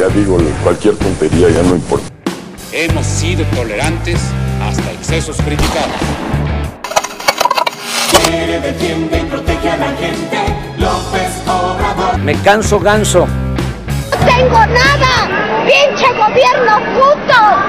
ya digo, cualquier tontería ya no importa. Hemos sido tolerantes hasta excesos criticados. Quiere, defiende y protege a la gente. López Obrador. Me canso ganso. ¡No tengo nada! ¡Pinche gobierno puto!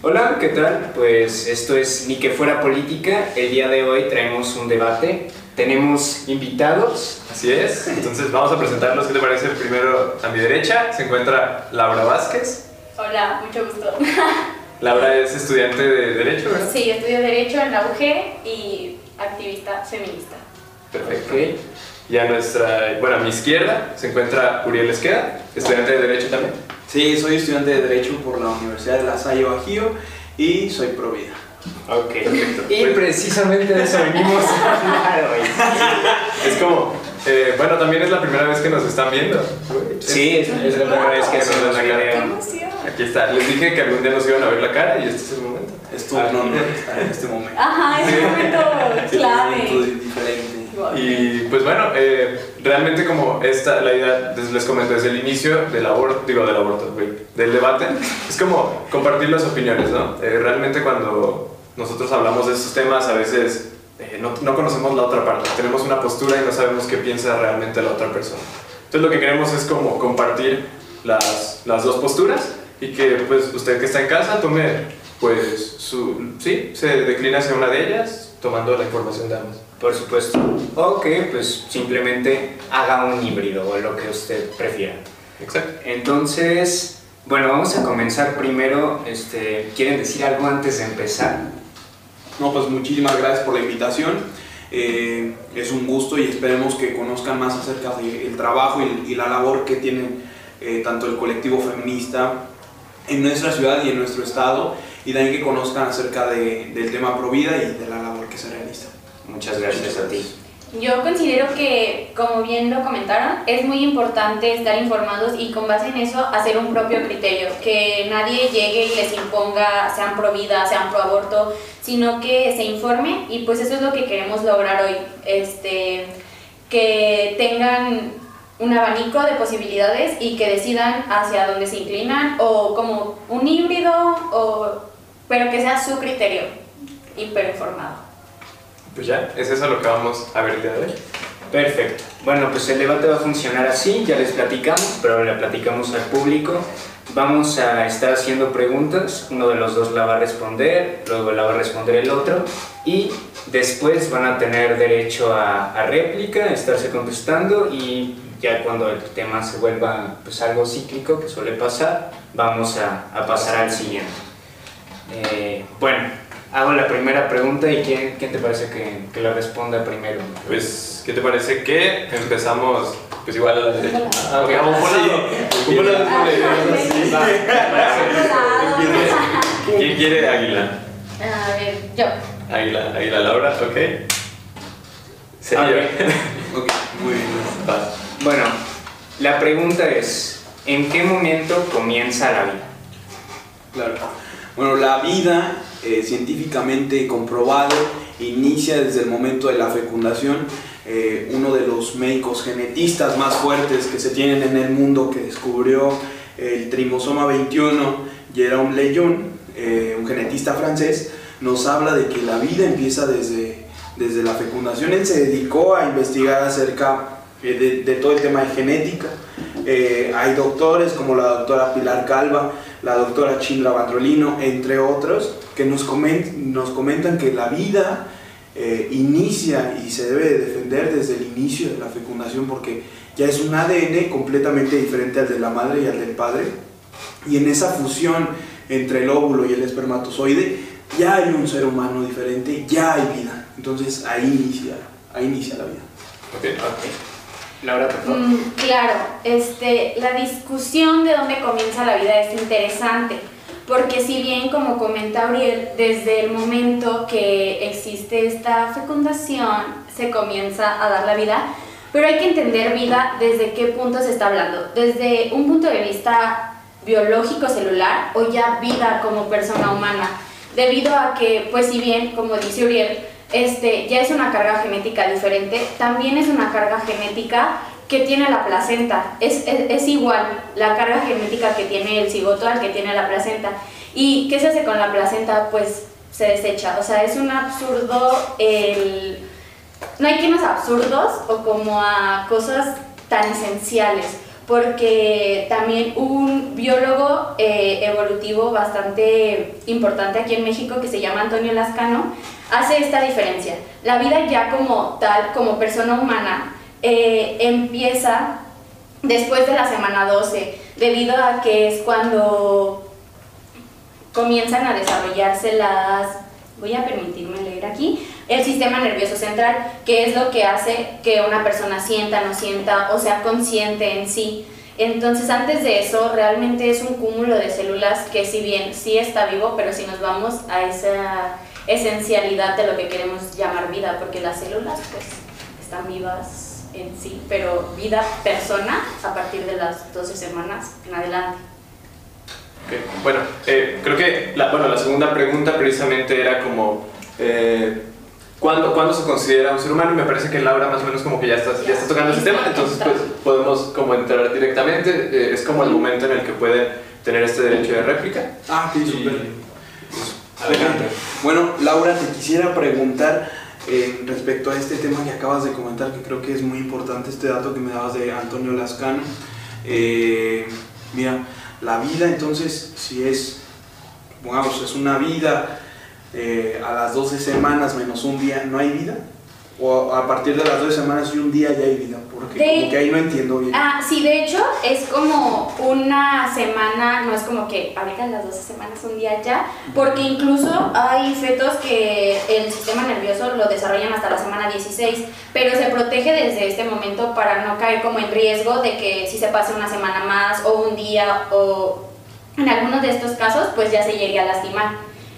Hola, ¿qué tal? Pues esto es Ni que fuera política. El día de hoy traemos un debate. Tenemos invitados. Así es, entonces vamos a presentarlos. ¿Qué te parece? Primero a mi derecha se encuentra Laura Vázquez. Hola, mucho gusto. Laura es estudiante de Derecho, ¿verdad? Sí, estudio Derecho en la UG y activista feminista. Perfecto. Y a nuestra, bueno, a mi izquierda se encuentra Uriel Esqueda, estudiante de Derecho también. Sí, soy estudiante de Derecho por la Universidad de La Salle Bajío y soy pro vida. Ok, Perfecto. Y precisamente de eso venimos a hablar hoy. Es como, eh, bueno, también es la primera vez que nos están viendo. Sí, es, es la primera vez que hacemos la cara. Aquí está, les dije que algún día nos iban a ver la cara y este es el momento. Es tu honor estar en este momento. Ajá, es un momento Sí, un momento clave. diferente. Y pues bueno, eh, realmente como esta, la idea, les comento desde el inicio del aborto, digo del aborto, güey, del debate, es como compartir las opiniones, ¿no? Eh, realmente cuando nosotros hablamos de estos temas a veces eh, no, no conocemos la otra parte, tenemos una postura y no sabemos qué piensa realmente la otra persona. Entonces lo que queremos es como compartir las, las dos posturas y que pues usted que está en casa tome pues su, sí, se declina hacia una de ellas tomando la información de ambas. Por supuesto. O que pues simplemente haga un híbrido o lo que usted prefiera. Exacto. Entonces, bueno, vamos a comenzar primero. Este, ¿Quieren decir algo antes de empezar? No, pues muchísimas gracias por la invitación. Eh, es un gusto y esperemos que conozcan más acerca del trabajo y, y la labor que tienen eh, tanto el colectivo feminista en nuestra ciudad y en nuestro estado y también que conozcan acerca de- del tema Provida y de la labor que se realiza. Muchas gracias a ti. Yo considero que, como bien lo comentaron, es muy importante estar informados y con base en eso hacer un propio criterio, que nadie llegue y les imponga, sean pro vida, sean pro aborto, sino que se informe y pues eso es lo que queremos lograr hoy, este, que tengan un abanico de posibilidades y que decidan hacia dónde se inclinan o como un híbrido, o, pero que sea su criterio, hiperinformado. Pues ya, es eso lo que vamos a ver el día de. Perfecto. Bueno, pues el debate va a funcionar así, ya les platicamos, pero le platicamos al público. Vamos a estar haciendo preguntas, uno de los dos la va a responder, luego la va a responder el otro y después van a tener derecho a, a réplica, a estarse contestando y ya cuando el tema se vuelva pues algo cíclico que suele pasar, vamos a, a pasar al siguiente. Eh, bueno, hago la primera pregunta y ¿quién, quién te parece que, que la responda primero? Pues, ¿qué te parece que empezamos pues igual a la derecha? Ah, ok, vamos por Sí. sí. sí. ¿Quién quiere águila? A ver, yo. Águila, águila Laura, ok. Ah, yo. Ok, muy bien. Va. Bueno, la pregunta es, ¿en qué momento comienza la vida? Claro. Bueno, la vida eh, científicamente comprobado inicia desde el momento de la fecundación. Eh, uno de los médicos genetistas más fuertes que se tienen en el mundo que descubrió el trimosoma 21, Jérôme Lejeune, eh, un genetista francés, nos habla de que la vida empieza desde, desde la fecundación. Él se dedicó a investigar acerca eh, de, de todo el tema de genética. Eh, hay doctores como la doctora Pilar Calva, la doctora Chindra Bandrolino, entre otros, que nos, comen- nos comentan que la vida eh, inicia y se debe de defender desde el inicio de la fecundación porque ya es un ADN completamente diferente al de la madre y al del padre. Y en esa fusión entre el óvulo y el espermatozoide ya hay un ser humano diferente, ya hay vida. Entonces ahí inicia, ahí inicia la vida. Ok. Laura, por favor. Mm, claro, este, la discusión de dónde comienza la vida es interesante, porque si bien, como comenta Auriel, desde el momento que existe esta fecundación se comienza a dar la vida, pero hay que entender vida desde qué punto se está hablando, desde un punto de vista biológico celular o ya vida como persona humana, debido a que, pues si bien, como dice Uriel, este, ya es una carga genética diferente, también es una carga genética que tiene la placenta. Es, es, es igual la carga genética que tiene el cigoto al que tiene la placenta. ¿Y qué se hace con la placenta? Pues se desecha. O sea, es un absurdo el... No hay a absurdos o como a cosas tan esenciales, porque también un biólogo eh, evolutivo bastante importante aquí en México que se llama Antonio Lascano hace esta diferencia. La vida ya como tal, como persona humana, eh, empieza después de la semana 12, debido a que es cuando comienzan a desarrollarse las, voy a permitirme leer aquí, el sistema nervioso central, que es lo que hace que una persona sienta, no sienta o sea consciente en sí. Entonces antes de eso realmente es un cúmulo de células que si bien sí está vivo, pero si nos vamos a esa esencialidad de lo que queremos llamar vida, porque las células pues están vivas en sí, pero vida persona a partir de las 12 semanas en adelante. Bueno, eh, creo que la, bueno, la segunda pregunta precisamente era como eh, ¿cuándo, ¿cuándo se considera un ser humano? Y me parece que Laura más o menos como que ya está, ya está tocando ese tema, entonces pues podemos como entrar directamente, eh, es como el momento en el que puede tener este derecho de réplica. Ah, sí, súper. Adelante. Bueno, Laura, te quisiera preguntar eh, respecto a este tema que acabas de comentar, que creo que es muy importante, este dato que me dabas de Antonio Lascano. Eh, mira, la vida entonces, si es, vamos, es una vida eh, a las 12 semanas menos un día, ¿no hay vida? O a partir de las 12 semanas y un día ya hay vida, porque De- como que ahí no entiendo bien. Ah, sí, de hecho es como una semana, no es como que ahorita las 12 semanas un día ya, porque incluso hay fetos que el sistema nervioso lo desarrollan hasta la semana 16, pero se protege desde este momento para no caer como en riesgo de que si se pase una semana más o un día o en algunos de estos casos pues ya se llegue a lastimar.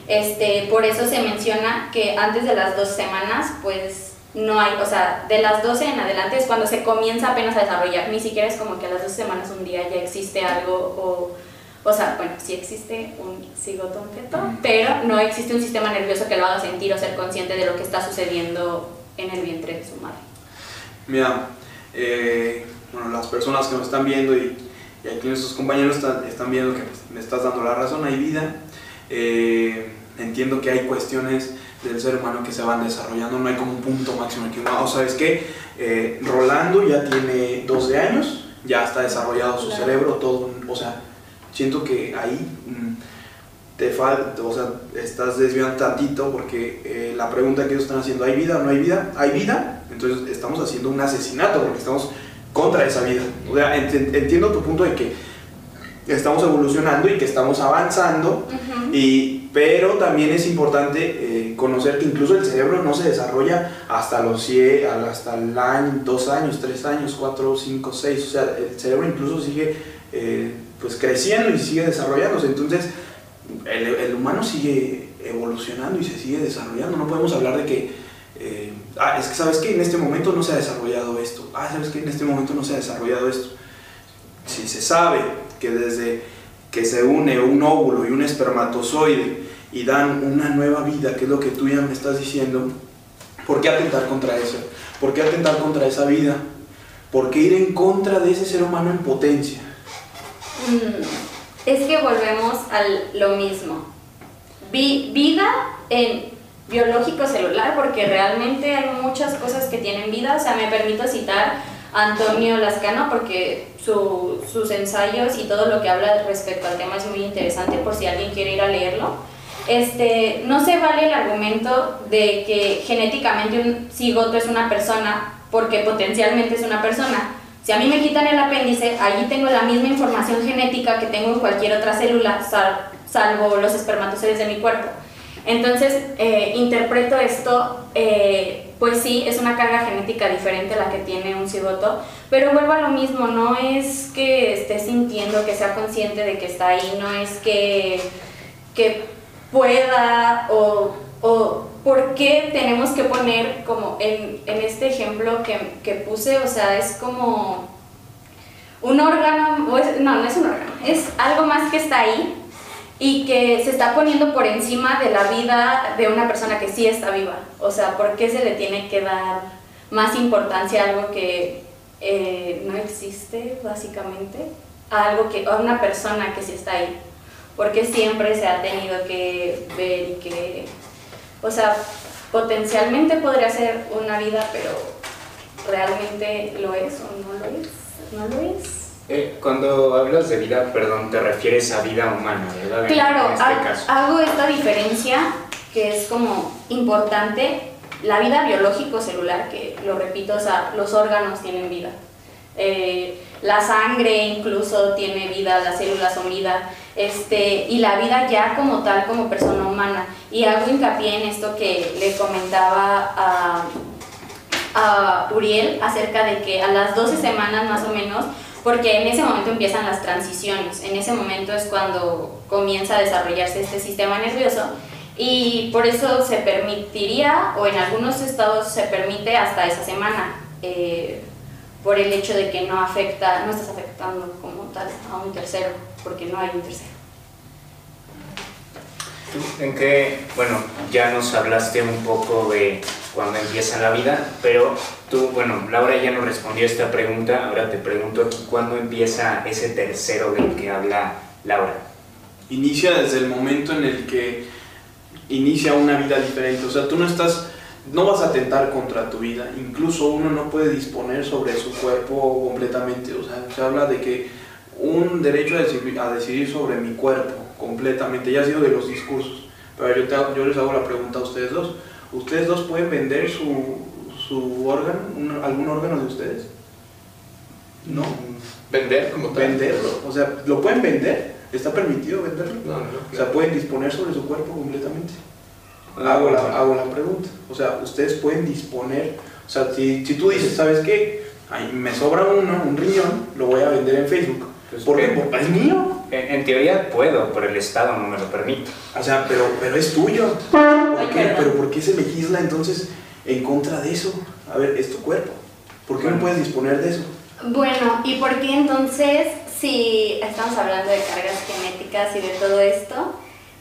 Este, por eso se menciona que antes de las dos semanas pues no hay, o sea, de las 12 en adelante es cuando se comienza apenas a desarrollar, ni siquiera es como que a las 12 semanas un día ya existe algo o, o sea, bueno, sí existe un cigoto, un feto, pero no existe un sistema nervioso que lo haga sentir o ser consciente de lo que está sucediendo en el vientre de su madre. Mira, eh, bueno, las personas que nos están viendo y, y aquí nuestros compañeros están, están viendo que pues, me estás dando la razón, hay vida. Eh, entiendo que hay cuestiones del ser humano que se van desarrollando, no hay como un punto máximo que uno, o sabes qué, Eh, Rolando ya tiene 12 años, ya está desarrollado su Claro. cerebro, todo, o sea, siento que ahí mm, te falta, o sea, estás desviando tantito porque eh, la pregunta que ellos están haciendo, ¿hay vida o no hay vida? ¿Hay vida? Entonces estamos haciendo un asesinato porque estamos contra esa vida. O sea, ent- entiendo tu punto de que estamos evolucionando y que estamos avanzando, y, pero también es importante eh, conocer que incluso el cerebro no se desarrolla hasta los 100, al- hasta el año, dos años, tres años, cuatro, cinco, seis, o sea, el cerebro incluso sigue eh, pues creciendo y sigue desarrollándose, entonces el, el humano sigue evolucionando y se sigue desarrollando, no podemos hablar de que, eh, ah, es que sabes que en este momento no se ha desarrollado esto, ah, sabes que en este momento no se ha desarrollado esto. Si se sabe que desde que se une un óvulo y un espermatozoide y dan una nueva vida, que es lo que tú ya me estás diciendo, ¿por qué atentar contra eso? ¿Por qué atentar contra esa vida? ¿Por qué ir en contra de ese ser humano en potencia? Mm, Es que volvemos a lo mismo. Vi- vida en biológico celular, porque realmente hay muchas cosas que tienen vida. O sea, me permito citar Antonio Lascano porque su- sus ensayos y todo lo que habla respecto al tema es muy interesante por si alguien quiere ir a leerlo. Este, no se vale el argumento de que genéticamente un cigoto es una persona porque potencialmente es una persona. Si a mí me quitan el apéndice, allí tengo la misma información genética que tengo en cualquier otra célula, sal- salvo los espermatozoides de mi cuerpo. Entonces, eh, interpreto esto, eh, pues sí, es una carga genética diferente a la que tiene un cigoto, pero vuelvo a lo mismo, no es que esté sintiendo, que sea consciente de que está ahí, no es que, que pueda o, o por qué tenemos que poner como en, en este ejemplo que, que puse, o sea, es como un órgano, no, no es un órgano, es algo más que está ahí y que se está poniendo por encima de la vida de una persona que sí está viva. O sea, ¿por qué se le tiene que dar más importancia a algo que eh, no existe, básicamente, a algo que, a una persona que sí está ahí. Porque siempre se ha tenido que ver y que, o sea, potencialmente podría ser una vida, pero realmente lo es o no lo es, no lo es. Eh, cuando hablas de vida, perdón, te refieres a vida humana, ¿verdad? Claro, En este ha- caso. hago esta diferencia que es como importante. La vida biológico celular, que lo repito, o sea, los órganos tienen vida. Eh, la sangre incluso tiene vida, las células son vida. Este, y la vida ya como tal, como persona humana. Y hago hincapié en esto que le comentaba a, a Uriel acerca de que a las 12 semanas más o menos, porque en ese momento empiezan las transiciones, en ese momento es cuando comienza a desarrollarse este sistema nervioso y por eso se permitiría, o en algunos estados se permite hasta esa semana, eh, por el hecho de que no afecta, no estás afectando como tal a un tercero, porque no hay un tercero. ¿Tú ¿En qué, bueno, ya nos hablaste un poco de cuando empieza la vida, pero tú, bueno, Laura ya nos respondió esta pregunta, ahora te pregunto aquí, ¿cuándo empieza ese tercero del que habla Laura? Inicia desde el momento en el que inicia una vida diferente. O sea, tú no estás, no vas a atentar contra tu vida. Incluso uno no puede disponer sobre su cuerpo completamente. O sea, se habla de que un derecho a decidir, a decidir sobre mi cuerpo completamente, ya ha sido de los discursos. Pero yo, te yo les hago la pregunta a ustedes dos. ¿Ustedes dos pueden vender su, su órgano, un- algún órgano de ustedes? No. Vender como tal. Venderlo. O sea, ¿lo pueden vender? ¿Está permitido venderlo? No, no. O sea, pueden disponer sobre su cuerpo completamente. Ah, Hago la, hago la pregunta. O sea, ustedes pueden disponer. O sea, si, si tú dices, ¿sabes qué? Ay, me sobra uno, un riñón, lo voy a vender en Facebook. Pues, ¿Por qué? ¿qué? Porque es mío. En, en teoría puedo, pero el Estado no me lo permite. O sea, pero, pero es tuyo. ¿Por Ay, qué? ¿Pero por qué se legisla entonces en contra de eso? A ver, es tu cuerpo. ¿Por qué no Bueno. puedes disponer de eso? Bueno, ¿y por qué entonces, si estamos hablando de cargas genéticas y de todo esto,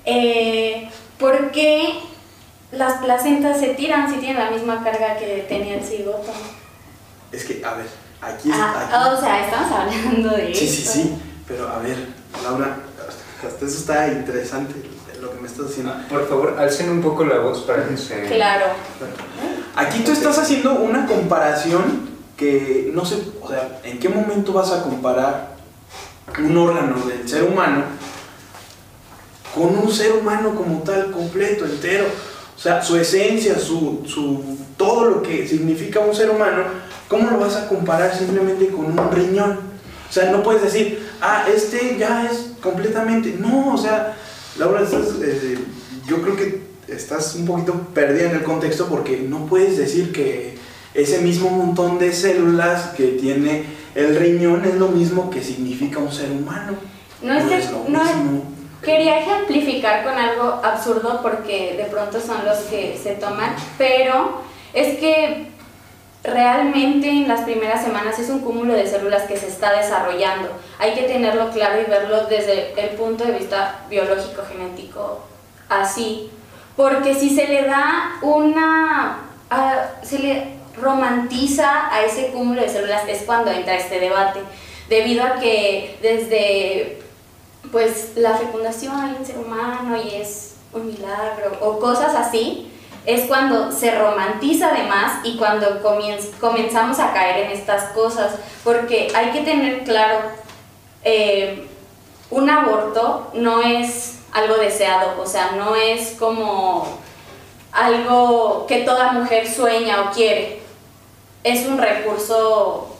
eh, por qué las placentas se tiran si tienen la misma carga que tenía el cigoto? Es que, a ver, aquí es. Ah, aquí- o sea, estamos hablando de Sí, sí, esto. sí, pero a ver, Laura, hasta eso está interesante lo que me estás diciendo. Por favor, alcen un poco la voz para que se... Claro. Aquí tú estás haciendo una comparación que no sé, o sea, ¿en qué momento vas a comparar un órgano del ser humano con un ser humano como tal, completo, entero? O sea, su esencia, su, su, todo lo que significa un ser humano, ¿cómo lo vas a comparar simplemente con un riñón? O sea, no puedes decir, ah, este ya es completamente. No, o sea, Laura, estás, eh, yo creo que estás un poquito perdida en el contexto porque no puedes decir que ese mismo montón de células que tiene el riñón es lo mismo que significa un ser humano. No es, lo no mismo. Quería ejemplificar con algo absurdo porque de pronto son los que se toman, pero es que realmente en las primeras semanas es un cúmulo de células que se está desarrollando. Hay que tenerlo claro y verlo desde el punto de vista biológico genético así, porque si se le da una ah, se le romantiza a ese cúmulo de células es cuando entra este debate, debido a que desde pues la fecundación hay un ser humano y es un milagro o cosas así, es cuando se romantiza además y cuando comenzamos a caer en estas cosas, porque hay que tener claro, eh, un aborto no es algo deseado, o sea, no es como algo que toda mujer sueña o quiere, es un recurso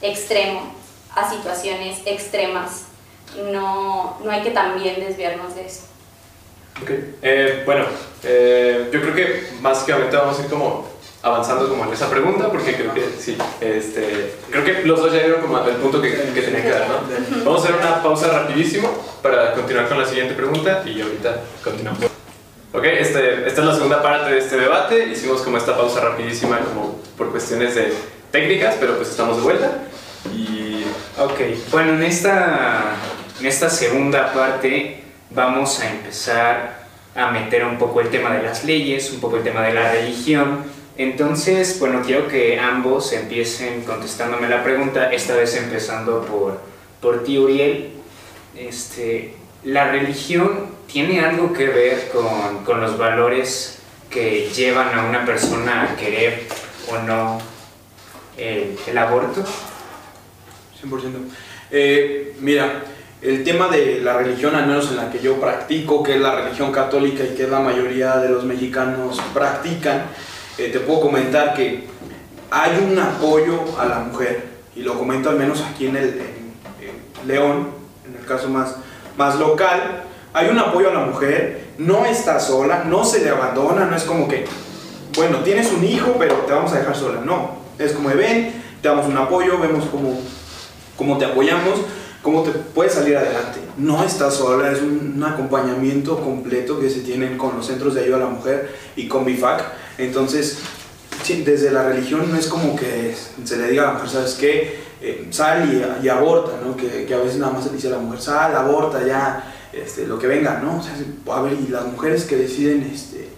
extremo a situaciones extremas no, no hay que también desviarnos de eso. Ok. Eh, bueno, eh, yo creo que básicamente vamos a ir como avanzando como en esa pregunta porque creo que sí, este, creo que los dos ya dieron como el punto que, que tenía que dar, ¿no? Vamos a hacer una pausa rapidísimo para continuar con la siguiente pregunta y ahorita continuamos. Ok, este, esta es la segunda parte de este debate, hicimos como esta pausa rapidísima como por cuestiones de técnicas, pero pues estamos de vuelta y Ok, bueno, en esta, en esta segunda parte vamos a empezar a meter un poco el tema de las leyes, un poco el tema de la religión Entonces, bueno, quiero que ambos empiecen contestándome la pregunta, esta vez empezando por, por ti, Uriel. Este, ¿La religión tiene algo que ver con, con los valores que llevan a una persona a querer o no el, aborto? 100%. Eh, mira, el tema de la religión, al menos en la que yo practico, que es la religión católica y que la mayoría de los mexicanos practican, eh, te puedo comentar que hay un apoyo a la mujer, y lo comento al menos aquí en, el, León, en el caso más, más local, hay un apoyo a la mujer, no está sola, no se le abandona, no es como que, bueno, tienes un hijo, pero te vamos a dejar sola, no, es como, ven, te damos un apoyo, vemos cómo, cómo te apoyamos, cómo te puedes salir adelante. No estás sola, es un, acompañamiento completo que se tienen con los centros de ayuda a la mujer y con BIFAC. Entonces, desde la religión no es como que se le diga a la mujer, ¿sabes qué? Eh, sal y, y aborta, ¿no? Que, a veces nada más se dice a la mujer, sal, aborta, ya, este, lo que venga, ¿no? O sea, a ver, y las mujeres que deciden este,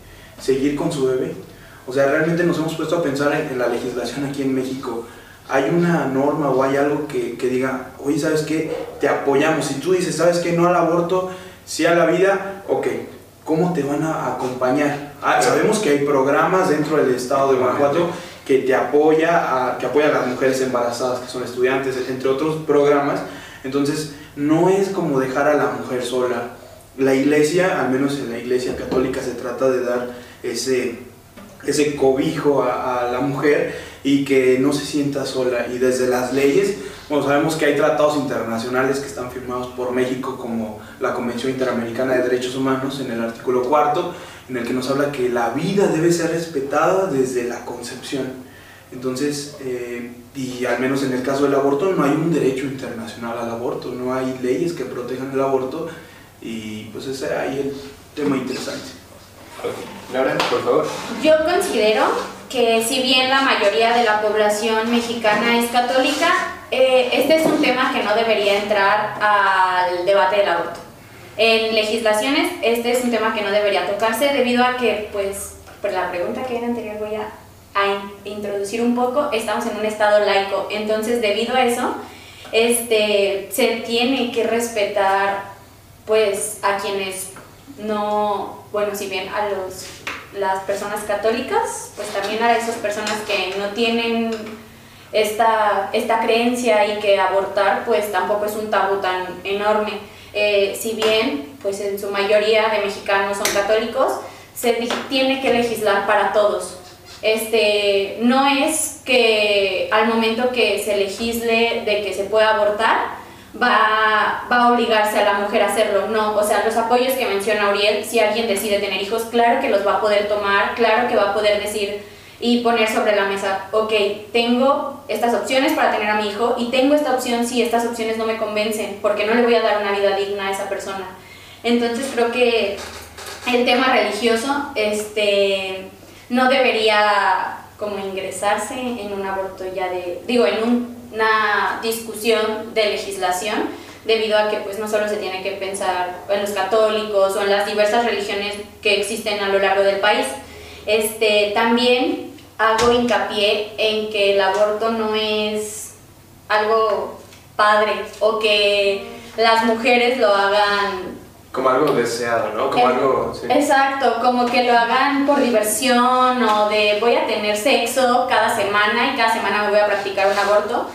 seguir con su bebé, o sea, realmente nos hemos puesto a pensar en, en la legislación aquí en México hay una norma o hay algo que, que, diga, oye, ¿sabes qué? Te apoyamos. Si tú dices, ¿sabes qué? No al aborto, sí a la vida, ok. ¿Cómo te van a acompañar? Ah, sabemos que hay programas dentro del estado de Guanajuato que te apoya, a, que apoya a las mujeres embarazadas, que son estudiantes, entre otros programas. Entonces, no es como dejar a la mujer sola. La iglesia, al menos en la iglesia católica, se trata de dar ese, ese cobijo a, a la mujer y que no se sienta sola. Y desde las leyes, bueno, sabemos que hay tratados internacionales que están firmados por México, como la Convención Interamericana de Derechos Humanos, en el artículo cuarto, en el que nos habla que la vida debe ser respetada desde la concepción. Entonces, eh, y al menos en el caso del aborto, no hay un derecho internacional al aborto, no hay leyes que protejan el aborto, y pues ese ahí el tema interesante. Laura, por favor. Yo considero que si bien la mayoría de la población mexicana es católica, eh, este es un tema que no debería entrar al debate del aborto. En legislaciones, este es un tema que no debería tocarse debido a que, pues, por la pregunta que era anterior voy a, a in introducir un poco, estamos en un estado laico, entonces debido a eso, este, se tiene que respetar, pues, a quienes no, bueno, si bien a los las personas católicas, pues también a esas personas que no tienen esta, esta creencia y que abortar pues tampoco es un tabú tan enorme. Eh, si bien pues en su mayoría de mexicanos son católicos, se tiene que legislar para todos. Este, no es que al momento que se legisle de que se pueda abortar, va, va a obligarse a la mujer a hacerlo, no, o sea, los apoyos que menciona Uriel, si alguien decide tener hijos, claro que los va a poder tomar, claro que va a poder decir y poner sobre la mesa, ok, tengo estas opciones para tener a mi hijo y tengo esta opción si estas opciones no me convencen, porque no le voy a dar una vida digna a esa persona. Entonces creo que el tema religioso este, no debería como ingresarse en un aborto ya de, digo, en un una discusión de legislación debido a que pues no solo se tiene que pensar en los católicos o en las diversas religiones que existen a lo largo del país. Este, también hago hincapié en que el aborto no es algo padre o que las mujeres lo hagan como algo deseado, ¿no? Como Eh, algo... sí. Exacto, como que lo hagan por diversión o de voy a tener sexo cada semana y cada semana me voy a practicar un aborto,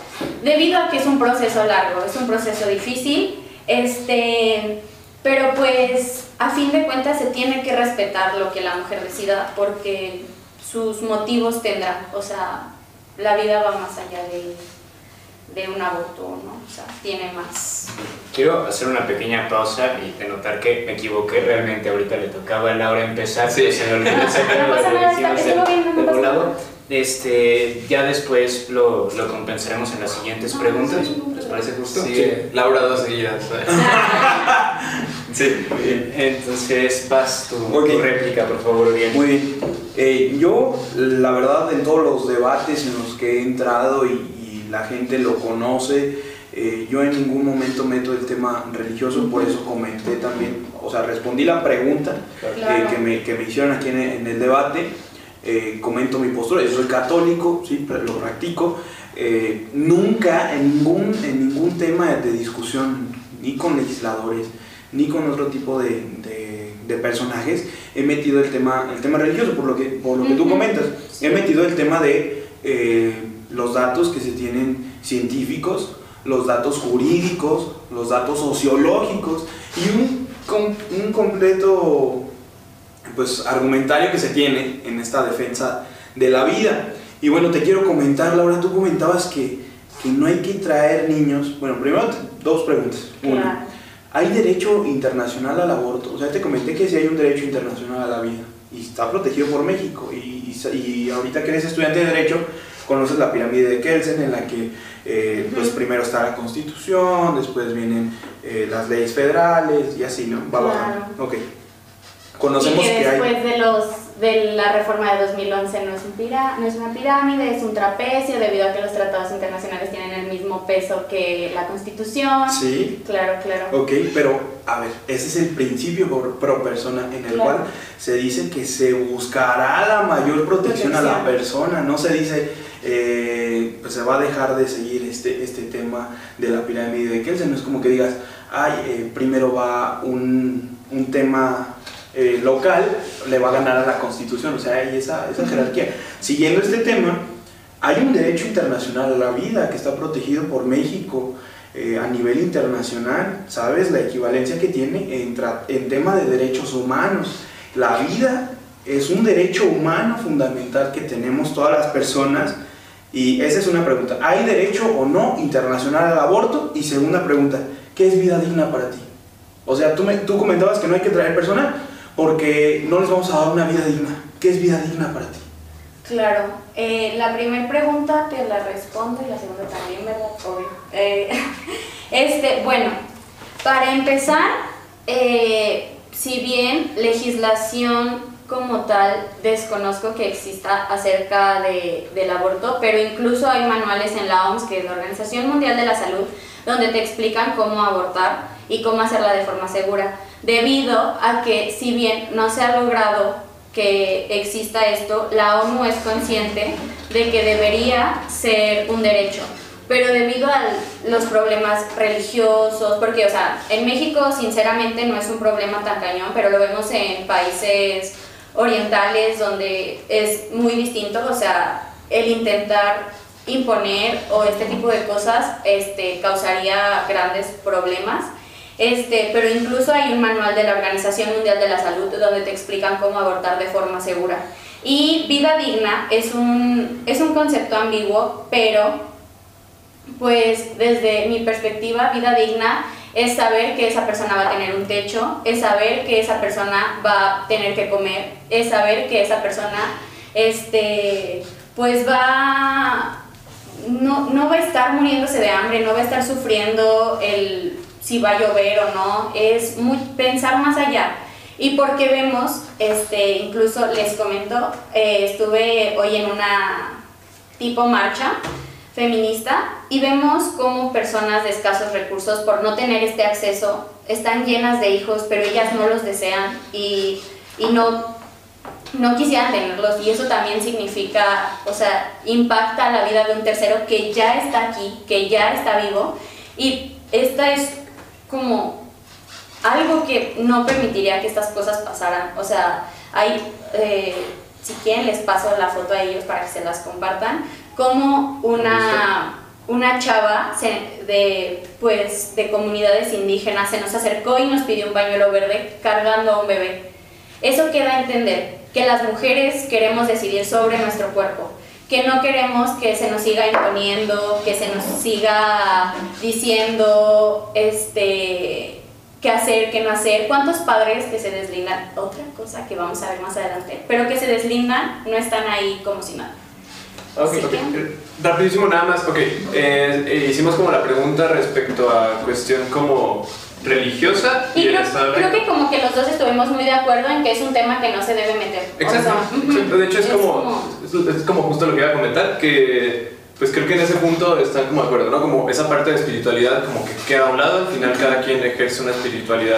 debido a que es un proceso largo, es un proceso difícil, este, pero pues a fin de cuentas se tiene que respetar lo que la mujer decida porque sus motivos tendrá, o sea, la vida va más allá de, de un aborto, ¿no? O sea, tiene más. Quiero hacer una pequeña pausa y denotar que me equivoqué. Realmente ahorita le tocaba a Laura empezar, Sí. se me olvidó No pasa lo que nada, hicimos está- estuvo bien, no de pasa volado. nada. Este, ya después lo, lo compensaremos en las siguientes preguntas. ¿Les parece justo? Sí, Laura dos seguidas. sí, Muy bien. Entonces, vas tu, tu réplica, por favor, Uriel. Muy bien. Eh, yo, la verdad, en todos los debates en los que he entrado y, y la gente lo conoce, eh, yo en ningún momento meto el tema religioso, por eso comenté también, o sea, respondí la pregunta eh, que, me, que me hicieron aquí en, en el debate. Eh, comento mi postura, yo soy católico, sí, lo practico, eh, nunca en ningún, en ningún tema de discusión, ni con legisladores, ni con otro tipo de, de- de personajes, he metido el tema, el tema religioso, por lo que, por lo que tú comentas, he metido el tema de eh, los datos que se tienen científicos, los datos jurídicos, los datos sociológicos y un, un completo pues, argumentario que se tiene en esta defensa de la vida. Y bueno, te quiero comentar, Laura, tú comentabas que, que no hay que traer niños. Bueno, primero dos preguntas. Una, Claro. ¿hay derecho internacional al aborto? O sea, te comenté que sí hay un derecho internacional a la vida y está protegido por México. Y, y, y ahorita que eres estudiante de Derecho, conoces la pirámide de Kelsen en la que eh, pues primero está la Constitución, después vienen eh, las leyes federales y así, ¿no? Va Claro. bajando. Ok. Conocemos y que que hay... después de los de la reforma de 2011 no es, un pira- no es una pirámide, es un trapecio debido a que los tratados internacionales tienen el mismo peso que la Constitución. Sí, Claro, claro. ok, pero a ver, ese es el principio por- pro persona en el Claro. cual se dice que se buscará la mayor protección, a la persona, no se dice eh, pues se va a dejar de seguir este, este tema de la pirámide de Kelsen, no es como que digas, ay, eh, primero va un, un tema eh, local, le va a ganar a la constitución, o sea, hay esa, esa jerarquía. Siguiendo este tema, hay un derecho internacional a la vida que está protegido por México eh, a nivel internacional, ¿sabes? La equivalencia que tiene en, en tema de derechos humanos. La vida es un derecho humano fundamental que tenemos todas las personas y esa es una pregunta. ¿Hay derecho o no internacional al aborto? Y segunda pregunta, ¿qué es vida digna para ti? O sea, tú, me, tú comentabas que no hay que traer personal porque no les vamos a dar una vida digna. ¿Qué es vida digna para ti? Claro, eh, la primera pregunta te la respondo y la segunda también, ¿verdad? Obvio. Eh, este, bueno, para empezar, eh, si bien legislación como tal desconozco que exista acerca de, del aborto, pero incluso hay manuales en la OMS, que es la Organización Mundial de la Salud, donde te explican cómo abortar y cómo hacerla de forma segura, debido a que si bien no se ha logrado que exista esto, la ONU es consciente de que debería ser un derecho, pero debido a los problemas religiosos, porque, o sea, en México sinceramente no es un problema tan cañón, pero lo vemos en países orientales donde es muy distinto, o sea, el intentar imponer o este tipo de cosas este, causaría grandes problemas. Este, pero incluso hay un manual de la Organización Mundial de la Salud donde te explican cómo abortar de forma segura. Y vida digna es un, es un concepto ambiguo, pero pues desde mi perspectiva, vida digna es saber que esa persona va a tener un techo, es saber que esa persona va a tener que comer, es saber que esa persona este, pues va, no, no va a estar muriéndose de hambre, no va a estar sufriendo el si va a llover o no, es muy, pensar más allá. Y porque vemos, este, incluso les comento, eh, estuve hoy en una tipo marcha feminista y vemos cómo personas de escasos recursos por no tener este acceso están llenas de hijos, pero ellas no los desean y, y no, no quisieran tenerlos y eso también significa, o sea, impacta la vida de un tercero que ya está aquí, que ya está vivo y esta es como algo que no permitiría que estas cosas pasaran, o sea, hay, eh, si quieren les paso la foto a ellos para que se las compartan, como una, una chava se- de, pues, de comunidades indígenas se nos acercó y nos pidió un pañuelo verde cargando a un bebé. Eso queda a entender que las mujeres queremos decidir sobre nuestro cuerpo, que no queremos que se nos siga imponiendo, que se nos siga diciendo este qué hacer, qué no hacer. ¿Cuántos padres que se deslindan? Otra cosa que vamos a ver más adelante, pero que se deslindan no están ahí como si nada. Ok, Así que- Eh, Rapidísimo nada más, ok. eh, eh, hicimos como la pregunta respecto a cuestión como religiosa y, Y el creo, Estado de creo que como que los dos estuvimos muy de acuerdo en que es un tema que no se debe meter. O Exacto, sea, ujú, exacto. De hecho es, como, es, es como justo lo que iba a comentar, que pues creo que en ese punto están como de acuerdo, ¿no? Como esa parte de espiritualidad como que queda a un lado, al final cada quien ejerce una espiritualidad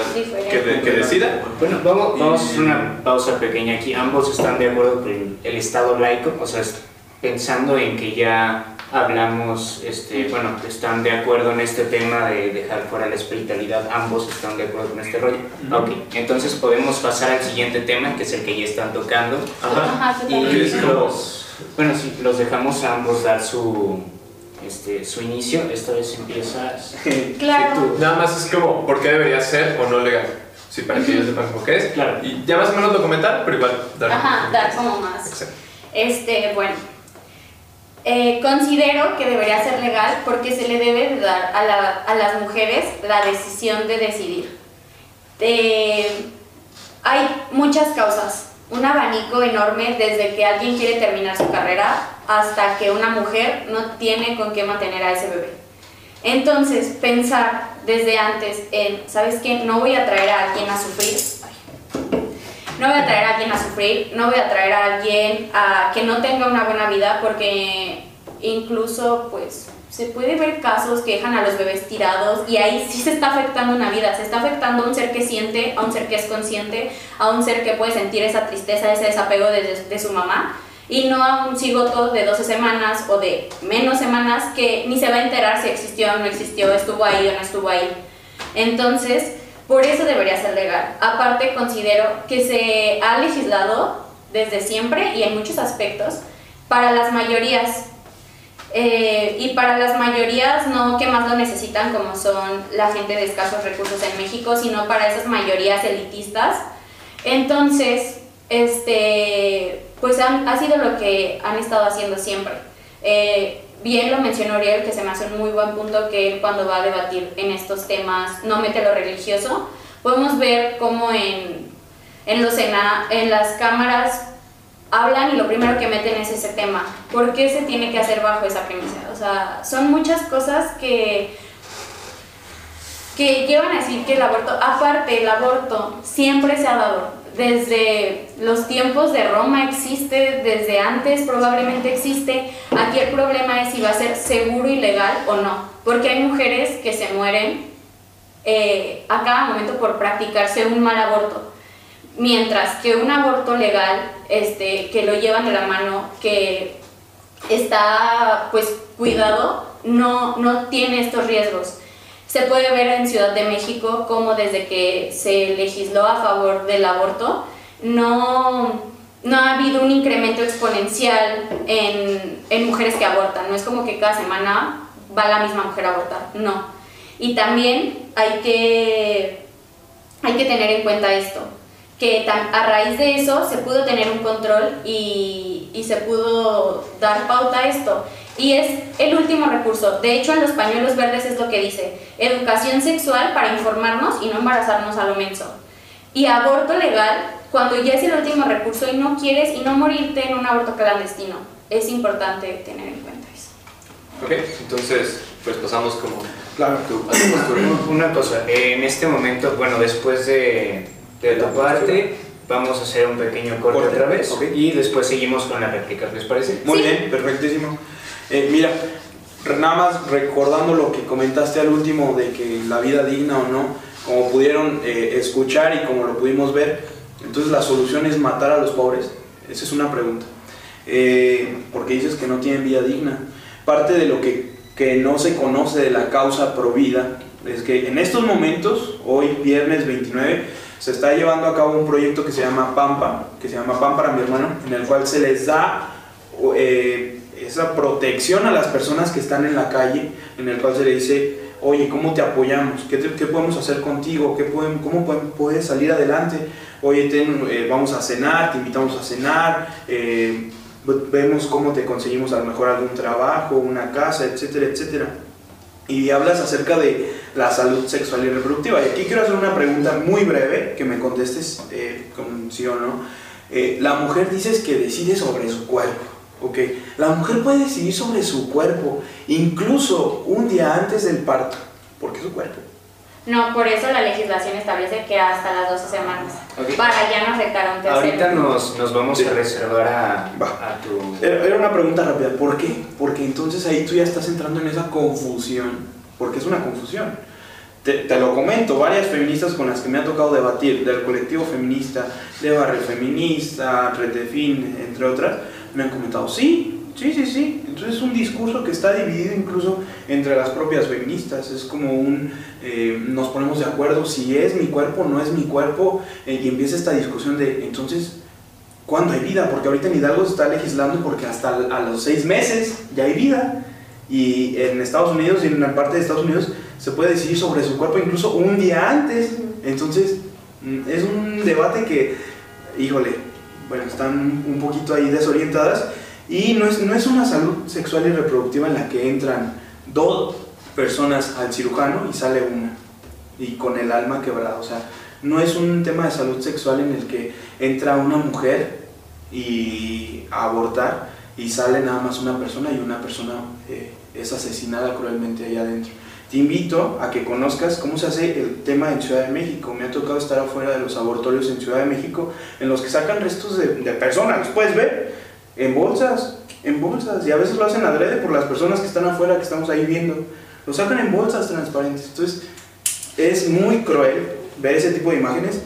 que, de- que decida. Bueno, vamos, vamos a hacer una pausa pequeña aquí. Ambos están de acuerdo con el, el Estado laico, o sea, es- pensando en que ya hablamos, este, bueno, están de acuerdo en este tema de dejar fuera la espiritualidad, ambos están de acuerdo con este rollo. Ok, entonces podemos pasar al siguiente tema, que es el que ya están tocando. Ajá. Ajá, Y los, bueno, sí, los dejamos a ambos dar su, este, su inicio. Esta vez empiezas. Claro. Nada más es como, ¿por qué debería ser o no legal? Sí, para que ellos sepan qué es. Claro. Y ya más o menos lo comentaron, pero igual dar Ajá, dar como más. Exacto. Este, bueno. Eh, considero que debería ser legal porque se le debe de dar a las mujeres la decisión de decidir. Eh, hay muchas causas, un abanico enorme desde que alguien quiere terminar su carrera hasta que una mujer no tiene con qué mantener a ese bebé. Entonces, pensar desde antes en, ¿sabes qué? No voy a traer a alguien a sufrir. No voy a traer a alguien a sufrir, no voy a traer a alguien a que no tenga una buena vida porque incluso pues se puede ver casos que dejan a los bebés tirados y ahí sí se está afectando una vida, se está afectando a un ser que siente, a un ser que es consciente, a un ser que puede sentir esa tristeza, ese desapego de, de su mamá y no a un cigoto de 12 semanas o de menos semanas que ni se va a enterar si existió o no existió, estuvo ahí o no estuvo ahí. Entonces, por eso debería ser legal. Aparte, considero que se ha legislado desde siempre y en muchos aspectos para las mayorías. Eh, y para las mayorías no que más lo necesitan, como son la gente de escasos recursos en México, sino para esas mayorías elitistas. Entonces, este, pues han- ha sido lo que han estado haciendo siempre. Eh, bien lo mencionó Uriel, que se me hace un muy buen punto que él cuando va a debatir en estos temas no mete lo religioso. Podemos ver cómo en, en, los las cámaras hablan y lo primero que meten es ese tema. ¿Por qué se tiene que hacer bajo esa premisa? O sea, son muchas cosas que que llevan a decir que el aborto, aparte el aborto siempre se ha dado, desde los tiempos de Roma existe, desde antes probablemente existe, aquí el problema es si va a ser seguro y legal o no, porque hay mujeres que se mueren eh, a cada momento por practicarse un mal aborto, mientras que un aborto legal, este, que lo llevan de la mano, que está pues cuidado, no, no tiene estos riesgos. Se puede ver en Ciudad de México como desde que se legisló a favor del aborto, no, no ha habido un incremento exponencial en, en mujeres que abortan. No es como que cada semana va la misma mujer a abortar, no. Y también hay que, hay que tener en cuenta esto, que a raíz de eso se pudo tener un control y, y se pudo dar pauta a esto. Y es el último recurso. De hecho, en los pañuelos verdes es lo que dice, educación sexual para informarnos y no embarazarnos a lo menso. Y aborto legal cuando ya es el último recurso y no quieres y no morirte en un aborto clandestino. Es importante tener en cuenta eso. Ok, entonces, pues pasamos como... Claro. postura. Una cosa, en este momento, bueno, después de, de tu parte, vamos a hacer un pequeño corte, Corte, otra vez ok. y después seguimos con la réplica, ¿les parece? Muy Sí. bien, perfectísimo. Eh, mira, nada más recordando lo que comentaste al último de que la vida digna o no, como pudieron eh, escuchar y como lo pudimos ver, entonces la solución es matar a los pobres. Esa es una pregunta. Eh, porque dices que no tienen vida digna. Parte de lo que, que no se conoce de la causa pro vida es que en estos momentos, hoy viernes 29, se está llevando a cabo un proyecto que se llama Pampa, que se llama Pampa para mi hermano, en el cual se les da eh, esa protección a las personas que están en la calle, en el cual se le dice, oye, ¿cómo te apoyamos? ¿Qué, podemos hacer contigo? ¿Qué pueden, ¿Cómo pueden- puedes salir adelante? Oye, eh, vamos a cenar, te invitamos a cenar, eh, ve- vemos cómo te conseguimos a lo mejor algún trabajo, una casa, etcétera, etcétera. Y hablas acerca de la salud sexual y reproductiva. Y aquí quiero hacer una pregunta muy breve, que me contestes eh, con sí o no. Eh, la mujer dices que decide sobre su cuerpo. Ok, la mujer puede decidir sobre su cuerpo, incluso un día antes del parto, porque es su cuerpo. No, por eso la legislación establece que hasta las 12 semanas. Ok. para ya no afectar a un tercero. Ahorita nos, nos vamos Sí. a reservar a, a tu... Era era una pregunta rápida, ¿por qué? Porque entonces ahí tú ya estás entrando en esa confusión, porque es una confusión. Te, te lo comento, varias feministas con las que me ha tocado debatir, del colectivo feminista, de Barrio Feminista, Retefin, entre otras, me han comentado, sí, sí, sí, sí. Entonces es un discurso que está dividido incluso entre las propias feministas. Es como un, eh, nos ponemos de acuerdo si es mi cuerpo o no es mi cuerpo, eh, y empieza esta discusión de, entonces, ¿Cuándo hay vida? Porque ahorita en Hidalgo se está legislando porque hasta a los seis meses ya hay vida. Y en Estados Unidos y en una parte de Estados Unidos se puede decidir sobre su cuerpo incluso un día antes. Entonces, mm, es un debate que, híjole, bueno, están un poquito ahí desorientadas. Y no es, no es una salud sexual y reproductiva en la que entran dos personas al cirujano y sale una. Y con el alma quebrada. O sea, no es un tema de salud sexual en el que entra una mujer y a abortar y sale nada más una persona y una persona eh, es asesinada cruelmente ahí adentro. Te invito a que conozcas cómo se hace el tema en Ciudad de México. Me ha tocado estar afuera de los abortorios en Ciudad de México en los que sacan restos de, de personas, los puedes ver, en bolsas, en bolsas, y a veces lo hacen adrede por las personas que están afuera, que estamos ahí viendo. Lo sacan en bolsas transparentes. Entonces, es muy cruel ver ese tipo de imágenes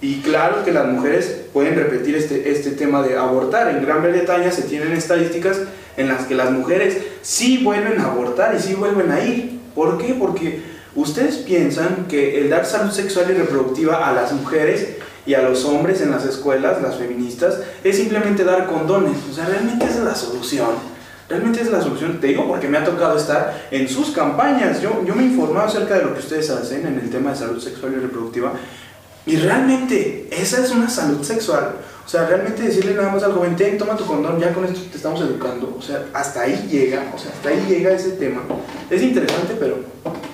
y claro que las mujeres pueden repetir este, este tema de abortar. En Gran Bretaña se tienen estadísticas en las que las mujeres sí vuelven a abortar y sí vuelven a ir. ¿Por qué? Porque ustedes piensan que el dar salud sexual y reproductiva a las mujeres y a los hombres en las escuelas, las feministas, es simplemente dar condones. O sea, realmente es la solución. Realmente es la solución, te digo porque me ha tocado estar en sus campañas. Yo, yo me he informado acerca de lo que ustedes hacen en el tema de salud sexual y reproductiva. Y realmente esa es una salud sexual. O sea, realmente decirle nada más al joven, ten, toma tu condón, ya con esto te estamos educando. O sea, hasta ahí llega, o sea, hasta ahí llega ese tema. Es interesante, pero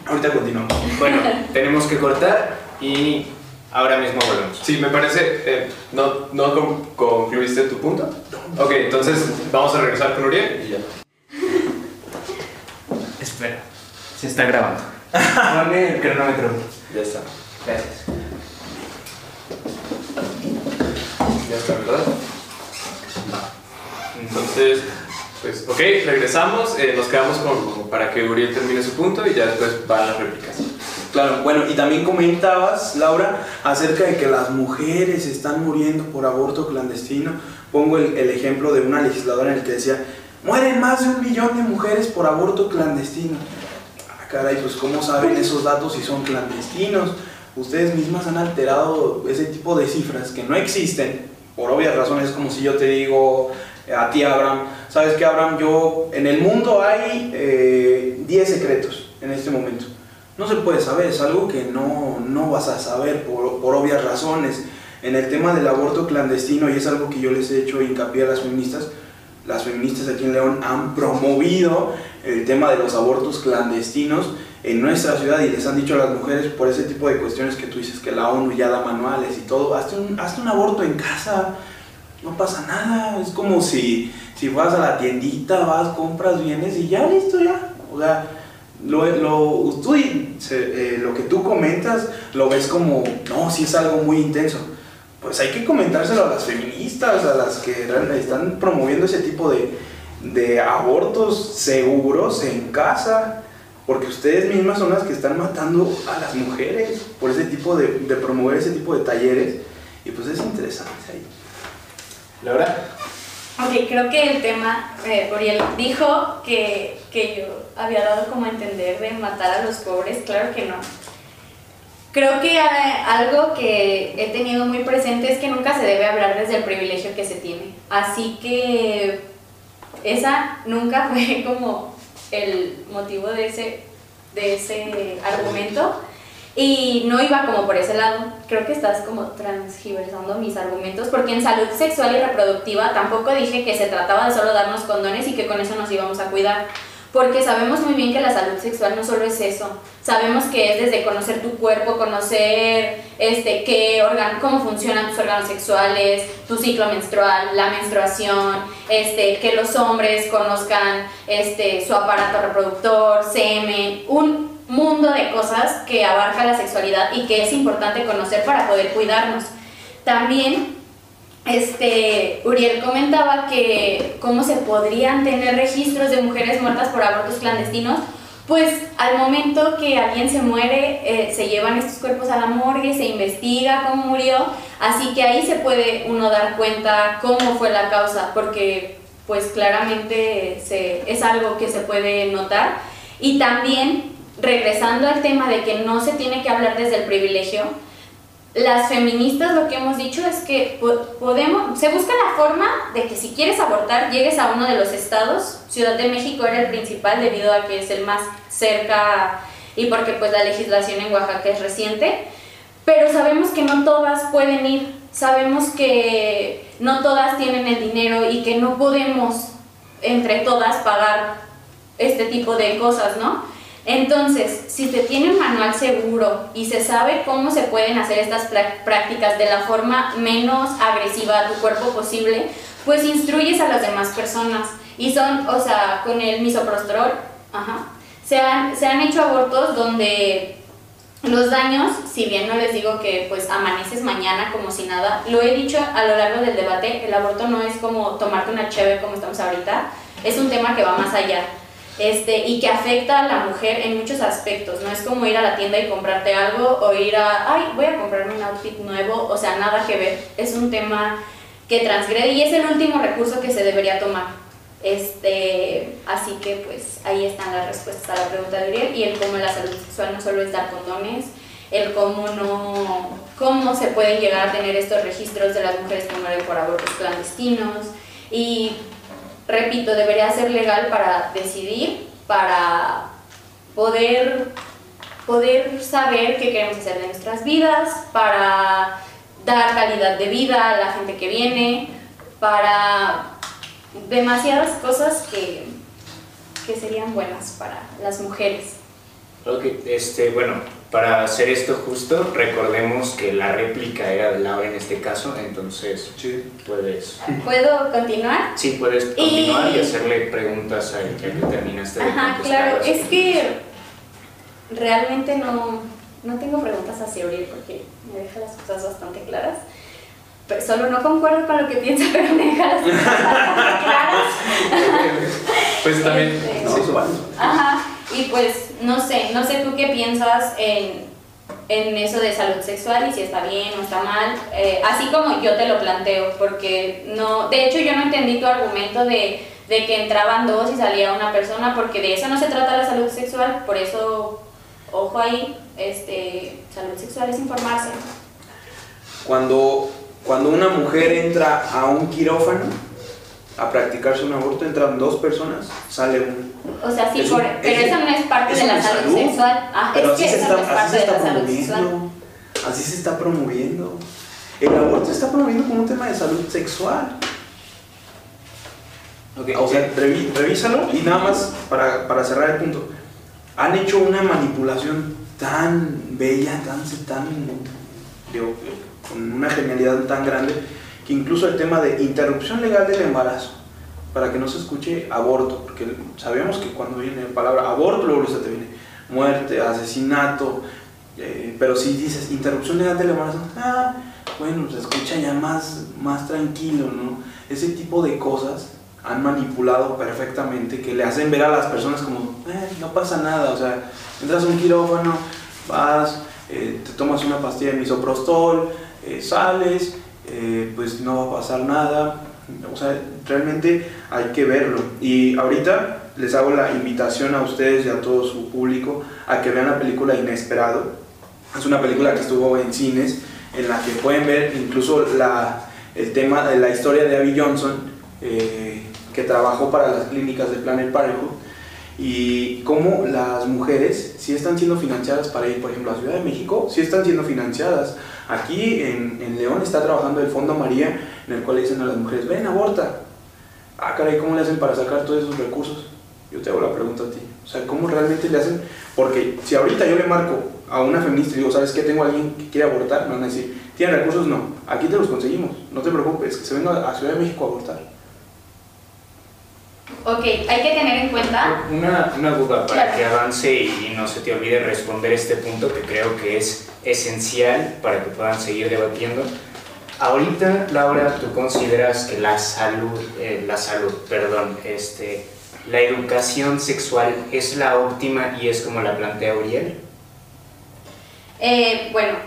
ahorita continuamos. Bueno, tenemos que cortar y ahora mismo volvemos. Sí, me parece. eh, ¿No, no con- concluiste tu punto? Ok, entonces vamos a regresar con Uriel y ya. Espera, se está grabando. Pone el cronómetro. Ya está. Gracias. Está, ¿verdad? Entonces, pues, ok, regresamos. eh, nos quedamos con, como para que Uriel termine su punto y ya después van las réplicas. Claro, bueno, y también comentabas, Laura, acerca de que las mujeres están muriendo por aborto clandestino. Pongo el, el ejemplo de una legisladora en el que decía, mueren más de un millón de mujeres por aborto clandestino. Ah, caray, pues ¿cómo saben esos datos si son clandestinos? Ustedes mismas han alterado ese tipo de cifras que no existen, por obvias razones, como si yo te digo eh, a ti, Abraham, ¿sabes qué, Abraham? Yo, en el mundo hay eh, 10 secretos en este momento. No se puede saber, es algo que no, no vas a saber por, por obvias razones. En el tema del aborto clandestino, y es algo que yo les he hecho hincapié a las feministas, las feministas aquí en León han promovido el tema de los abortos clandestinos en nuestra ciudad y les han dicho a las mujeres por ese tipo de cuestiones que tú dices que la ONU ya da manuales y todo, hazte un, hazte un aborto en casa, no pasa nada, es como si, si vas a la tiendita, vas, compras, vienes y ya listo, ya. O sea, lo, lo, tú, eh, lo que tú comentas lo ves como, no, sí es algo muy intenso. Pues hay que comentárselo a las feministas, a las que están promoviendo ese tipo de, de abortos seguros en casa, porque ustedes mismas son las que están matando a las mujeres por ese tipo de, de promover ese tipo de talleres, y pues es interesante ahí. Laura. Ok, creo que el tema, eh, Uriel dijo que, que yo había dado como a entender de matar a los pobres, claro que no. Creo que eh, algo que he tenido muy presente es que nunca se debe hablar desde el privilegio que se tiene. Así que esa nunca fue como el motivo de ese, de ese argumento. Y no iba como por ese lado. Creo que estás como transgiversando mis argumentos, porque en salud sexual y reproductiva tampoco dije que se trataba de solo darnos condones y que con eso nos íbamos a cuidar. Porque sabemos muy bien que la salud sexual no solo es eso. Sabemos que es desde conocer tu cuerpo, conocer este, qué organ cómo funcionan tus órganos sexuales, tu ciclo menstrual, la menstruación, este, que los hombres conozcan este, su aparato reproductor, semen, un mundo de cosas que abarca la sexualidad y que es importante conocer para poder cuidarnos. también este, Uriel comentaba que cómo se podrían tener registros de mujeres muertas por abortos clandestinos. Pues al momento que alguien se muere, eh, se llevan estos cuerpos a la morgue, se investiga cómo murió, así que ahí se puede uno dar cuenta cómo fue la causa, porque pues claramente se, es algo que se puede notar. Y también, regresando al tema de que no se tiene que hablar desde el privilegio, las feministas lo que hemos dicho es que podemos, se busca la forma de que si quieres abortar llegues a uno de los estados, Ciudad de México era el principal debido a que es el más cerca y porque pues la legislación en Oaxaca es reciente, pero sabemos que no todas pueden ir, sabemos que no todas tienen el dinero y que no podemos entre todas pagar este tipo de cosas, ¿no? Entonces, si se tiene un manual seguro y se sabe cómo se pueden hacer estas prácticas de la forma menos agresiva a tu cuerpo posible, pues instruyes a las demás personas. Y son, o sea, con el misoprostol, ajá, se han, se han hecho abortos donde los daños, si bien no les digo que pues amaneces mañana como si nada, lo he dicho a lo largo del debate, el aborto no es como tomarte una cheve como estamos ahorita, es un tema que va más allá este, y que afecta a la mujer en muchos aspectos. No es como ir a la tienda y comprarte algo o ir a, ay, voy a comprarme un outfit nuevo, o sea, nada que ver. Es un tema que transgrede y es el último recurso que se debería tomar. Este, así que pues ahí están las respuestas a la pregunta de Uriel y el cómo la salud sexual no solo es dar condones, el cómo no, cómo se pueden llegar a tener estos registros de las mujeres que mueren por abortos clandestinos y repito, debería ser legal para decidir, para poder, poder saber qué queremos hacer de nuestras vidas, para dar calidad de vida a la gente que viene, para demasiadas cosas que, que serían buenas para las mujeres. Ok, este, bueno, para hacer esto justo, recordemos que la réplica era de Laura en este caso, entonces puedes... ¿Puedo continuar? Sí, puedes continuar y, hacerle preguntas a ya que terminaste de Ajá, claro, es que realmente no, no tengo preguntas hacia Uriel porque me deja las cosas bastante claras. Pero solo no concuerdo con lo que piensa, pero me deja las cosas bastante claras. pues también... Este, sí, Ajá. Y pues no sé, no sé tú qué piensas en, en eso de salud sexual y si está bien o está mal, eh, así como yo te lo planteo, porque no, de hecho yo no entendí tu argumento de, de que entraban dos y salía una persona, porque de eso no se trata la salud sexual, por eso, ojo ahí, este, salud sexual es informarse. Cuando, cuando una mujer entra a un quirófano, a practicarse un aborto, entran dos personas, sale uno. O sea, sí, pero eso no es parte de la salud, sexual. Ah, pero es que eso no es parte de la salud sexual. Así se está promoviendo. El aborto se está promoviendo como un tema de salud sexual. Okay. O sea, revísalo y nada más para, para, cerrar el punto. Han hecho una manipulación tan bella, tan, tan con una genialidad tan grande que incluso el tema de interrupción legal del embarazo, para que no se escuche aborto, porque sabemos que cuando viene la palabra aborto, luego se te viene muerte, asesinato, eh, pero si dices interrupción legal del embarazo, ah, bueno, se escucha ya más, más tranquilo, ¿no? Ese tipo de cosas han manipulado perfectamente, que le hacen ver a las personas como, eh, no pasa nada, o sea, entras a un quirófano, vas, eh, te tomas una pastilla de misoprostol, sales, eh, pues no va a pasar nada. O sea, realmente hay que verlo. Y ahorita les hago la invitación a ustedes y a todo su público a que vean la película Inesperado. Es una película que estuvo en cines, en la que pueden ver incluso la, el tema de la historia de Abby Johnson, eh, que trabajó para las clínicas de Planet Parenthood, y cómo las mujeres si están siendo financiadas para ir, por ejemplo, a Ciudad de México, si están siendo financiadas Aquí en, León está trabajando el Fondo María, en el cual le dicen a las mujeres, ven, aborta. Ah, caray, ¿cómo le hacen para sacar todos esos recursos? Yo te hago la pregunta a ti. O sea, ¿cómo realmente le hacen? Porque si ahorita yo le marco a una feminista y digo, ¿sabes qué? Tengo a alguien que quiere abortar, me van a decir, ¿tiene recursos? No. Aquí te los conseguimos. No te preocupes, que se venga a Ciudad de México a abortar. Ok, hay que tener en cuenta... Una, una duda para que avance y no se te olvide responder este punto que creo que es esencial para que puedan seguir debatiendo. ahorita, Laura, ¿tú consideras que la salud, eh, la salud, perdón, este, la educación sexual es la óptima y es como la plantea Uriel? Eh, bueno,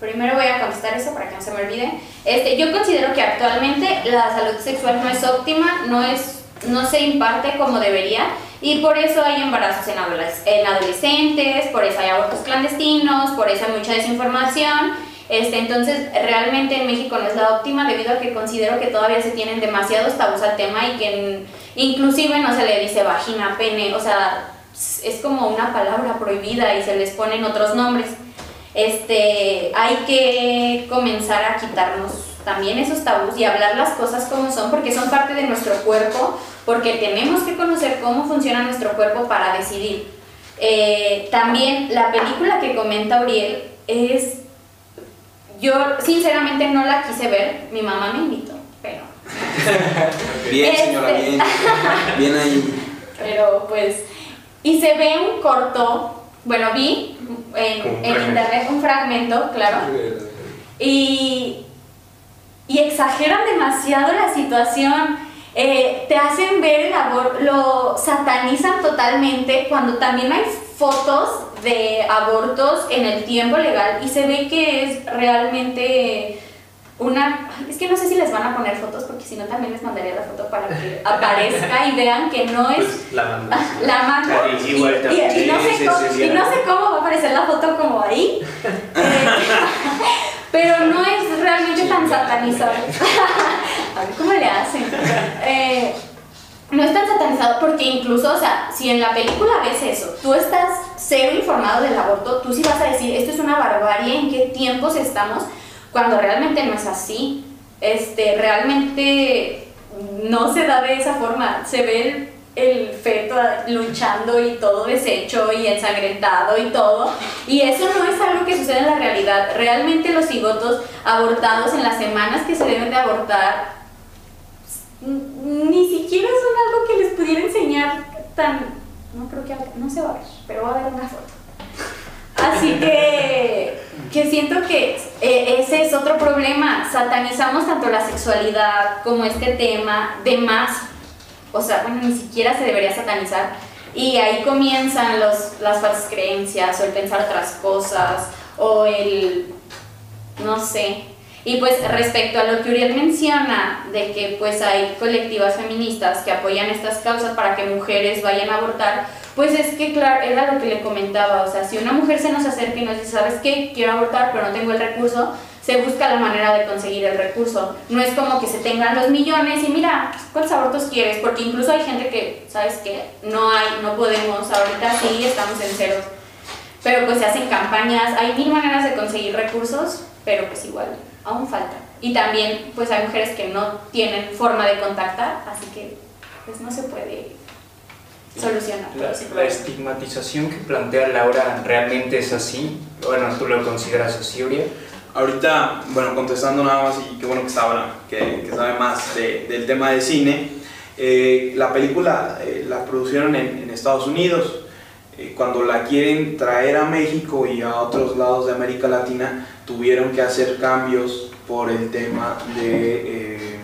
primero voy a contestar eso para que no se me olvide. Este, yo considero que actualmente la salud sexual no es óptima, no, es, no se imparte como debería y por eso hay embarazos en, adoles- en adolescentes, por eso hay abortos clandestinos, por eso hay mucha desinformación. Este, entonces, realmente en México no es la óptima debido a que considero que todavía se tienen demasiados tabús al tema y que inclusive no se le dice vagina, pene, o sea, es como una palabra prohibida y se les ponen otros nombres. Este, hay que comenzar a quitarnos también esos tabús y hablar las cosas como son porque son parte de nuestro cuerpo, porque tenemos que conocer cómo funciona nuestro cuerpo para decidir. Eh, también la película que comenta Uriel es, yo sinceramente no la quise ver, mi mamá me invitó, pero Bien, Este- señora, bien. Bien ahí. pero pues y se ve un corto bueno vi en, en internet un fragmento claro y y exageran demasiado la situación Eh, te hacen ver el aborto lo satanizan totalmente cuando también hay fotos de abortos en el tiempo legal y se ve que es realmente una es que no sé si les van a poner fotos porque si no también les mandaría la foto para que aparezca y vean que no es Pues la mando. la mano Ah, y, no sé cómo, y no sé cómo va a aparecer la foto como ahí. Eh, pero no es realmente tan satanizado a ver cómo le hacen Eh, no es tan satanizado porque incluso, o sea, si en la película ves eso, tú estás cero informado del aborto, tú sí vas a decir, esto es una barbarie, ¿en qué tiempos estamos? Cuando realmente no es así. Este, realmente no se da de esa forma. Se ve el, el feto luchando y todo deshecho y ensangrentado y todo. Y eso no es algo que sucede en la realidad. Realmente los cigotos abortados en las semanas que se deben de abortar ni siquiera son algo que les pudiera enseñar tan... No creo que... No se va a ver, pero va a haber una foto. Así que, que siento que eh, ese es otro problema. Satanizamos tanto la sexualidad como este tema de más. O sea, bueno, ni siquiera se debería satanizar. Y ahí comienzan los, las falsas creencias o el pensar otras cosas o el... no sé. Y pues respecto a lo que Uriel menciona, de que pues hay colectivas feministas que apoyan estas causas para que mujeres vayan a abortar, pues es que claro, era lo que le comentaba, o sea, si una mujer se nos acerca y nos dice, ¿sabes qué? Quiero abortar, pero no tengo el recurso, se busca la manera de conseguir el recurso. No es como que se tengan los millones y mira, ¿cuántos abortos quieres? Porque incluso hay gente que, ¿sabes qué? No hay, no podemos, ahorita sí estamos en ceros. Pero pues se hacen campañas, hay mil maneras de conseguir recursos, pero pues igual, aún falta. Y también pues hay mujeres que no tienen forma de contactar, así que pues no se puede solucionar. La, la estigmatización que plantea Laura realmente es así. Bueno, tú lo consideras así, Uriel. Ahorita, bueno, contestando nada más, y qué bueno que sabe, que, que sabe más de- del tema de cine, eh, la película eh, la producieron en, Estados Unidos. Eh, cuando la quieren traer a México y a otros lados de América Latina, tuvieron que hacer cambios por el tema de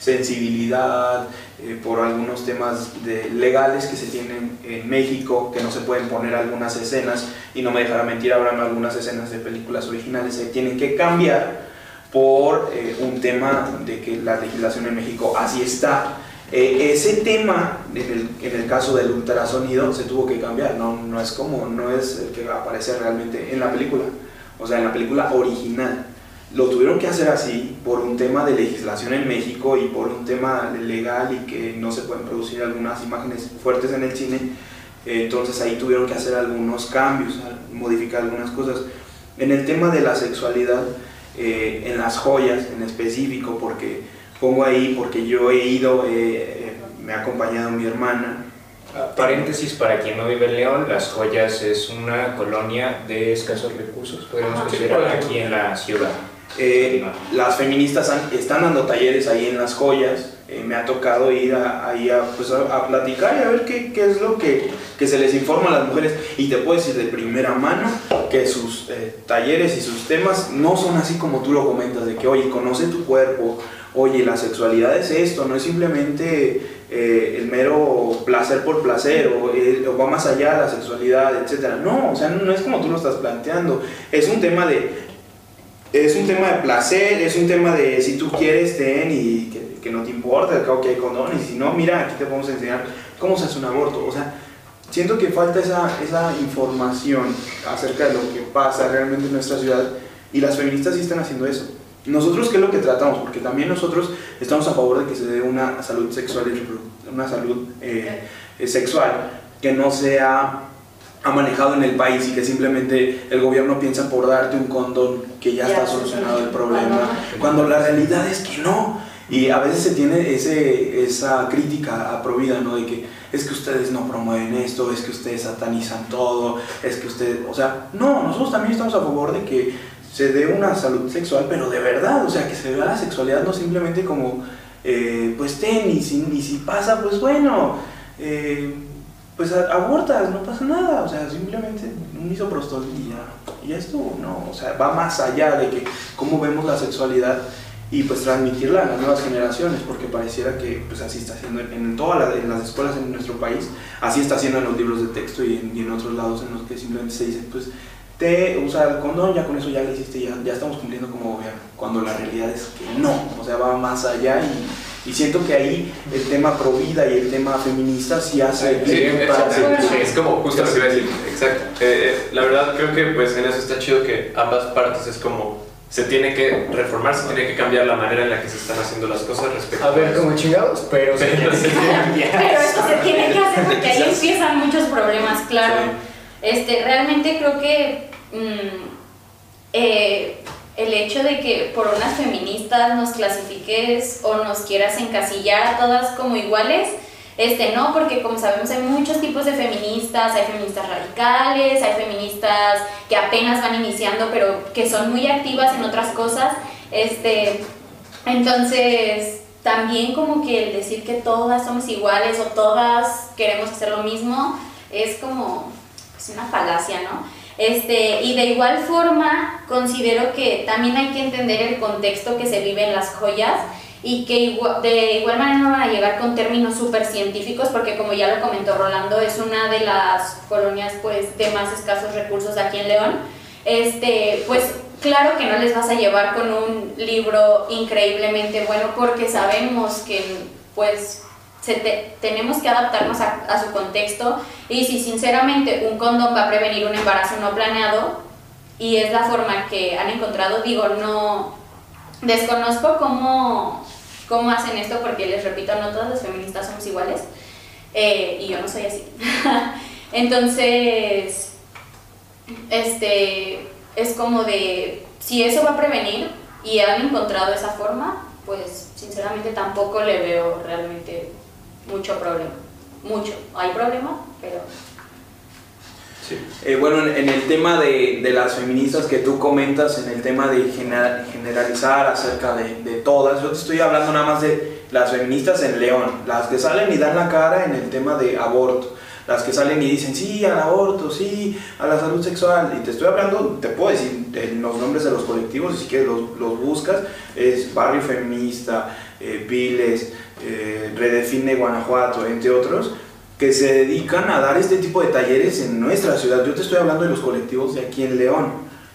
sensibilidad, eh, por algunos temas legales que se tienen en México, que no se pueden poner algunas escenas, y no me dejará mentir, habrán algunas escenas de películas originales que tienen que cambiar por eh, un tema de que la legislación en México así está. Eh, ese tema, en el, en el caso del ultrasonido, se tuvo que cambiar, no, no es como, no es el que aparece realmente en la película, o sea, en la película original. Lo tuvieron que hacer así por un tema de legislación en México y por un tema legal y que no se pueden producir algunas imágenes fuertes en el cine. Entonces ahí tuvieron que hacer algunos cambios, modificar algunas cosas. En el tema de la sexualidad, eh, en las joyas en específico, porque pongo ahí, porque yo he ido, eh, eh, me ha acompañado mi hermana, Paréntesis para quien no vive en León, Las Joyas es una colonia de escasos recursos, podríamos Ajá, sí, considerar podemos. aquí en la ciudad. Eh, las feministas están dando talleres ahí en las joyas eh, me ha tocado ir a, ahí a, pues platicar y a ver qué, es lo que, se les informa a las mujeres. Y te puedo decir de primera mano que sus eh, talleres y sus temas no son así como tú lo comentas, de que, oye, conoce tu cuerpo, oye, la sexualidad es esto, no es simplemente el mero placer por placer o, o va más allá de la sexualidad, etc. No, o sea, no es como tú lo estás planteando, es un tema de es un tema de placer, es un tema de si tú quieres, ten y que, que no te importa, al cabo que hay condones, y si no, mira, aquí te podemos enseñar cómo se hace un aborto. O sea, siento que falta esa, esa información acerca de lo que pasa realmente en nuestra ciudad y las feministas sí están haciendo eso. Nosotros, ¿qué es lo que tratamos? Porque también nosotros estamos a favor de que se dé una salud sexual una salud eh, sexual que no sea ha manejado en el país y que simplemente el gobierno piensa por darte un condón que ya, está solucionado el problema, cuando la realidad es que no. Y a veces se tiene ese, esa crítica a Provida, ¿no? De que es que ustedes no promueven esto, es que ustedes satanizan todo, es que ustedes, o sea, no, nosotros también estamos a favor de que se dé una salud sexual, pero de verdad, o sea, que se vea la sexualidad no simplemente como, eh, pues ten, y si, y si pasa, pues bueno, eh, pues abortas, no pasa nada, o sea, simplemente un misoprostol y ya, y ya estuvo, no, o sea, va más allá de que cómo vemos la sexualidad y pues transmitirla a las nuevas generaciones, porque pareciera que pues así está haciendo en, todas en las escuelas en nuestro país, así está haciendo en los libros de texto y en, y en otros lados en los que simplemente se dice, pues te usa el condón, ya con eso ya lo hiciste, ya, ya estamos cumpliendo como gobierno, cuando la realidad es que no, o sea, va más allá y, y siento que ahí el tema pro vida y el tema feminista sí hace Sí, bien es, para es- hacer- es como justo lo que iba a decir, exacto. Eh, eh, la verdad creo que pues en eso está chido que ambas partes es como se tiene que reformar, se tiene que cambiar la manera en la que se están haciendo las cosas respecto A ver, eso. como chingados, pero se Pero tiene se que tiene- cambiar. Pero esto se tiene que hacer porque ahí empiezan muchos problemas, claro. Este, realmente creo que mm, eh, el hecho de que por unas feministas nos clasifiques o nos quieras encasillar a todas como iguales, este, no, porque como sabemos hay muchos tipos de feministas, hay feministas radicales, hay feministas que apenas van iniciando pero que son muy activas en otras cosas, este, entonces también como que el decir que todas somos iguales o todas queremos hacer lo mismo es como pues una falacia, ¿no? Este, y de igual forma considero que también hay que entender el contexto que se vive en las joyas y que de igual manera no van a llegar con términos súper científicos porque como ya lo comentó Rolando es una de las colonias pues de más escasos recursos aquí en León. Este pues claro que no les vas a llevar con un libro increíblemente bueno porque sabemos que pues tenemos que adaptarnos a, a su contexto y si sinceramente un condón va a prevenir un embarazo no planeado y es la forma que han encontrado, digo, no desconozco cómo, cómo hacen esto porque les repito, no todas las feministas somos iguales eh, y yo no soy así. Entonces, este, es como de, si eso va a prevenir y han encontrado esa forma, pues sinceramente tampoco le veo realmente mucho problema. Mucho. Hay problema, pero Eh, bueno, en, el tema de, de las feministas que tú comentas, en el tema de genera- generalizar acerca de, de todas, yo te estoy hablando nada más de las feministas en León, las que salen y dan la cara en el tema de aborto, las que salen y dicen sí al aborto, sí a la salud sexual, y te estoy hablando, te puedo decir los nombres de los colectivos, si quieres los, los buscas, es Barrio Feminista, eh, Viles, eh, Redefine Guanajuato, entre otros, que se dedican a dar este tipo de talleres en nuestra ciudad. Yo te estoy hablando de los colectivos de aquí en León.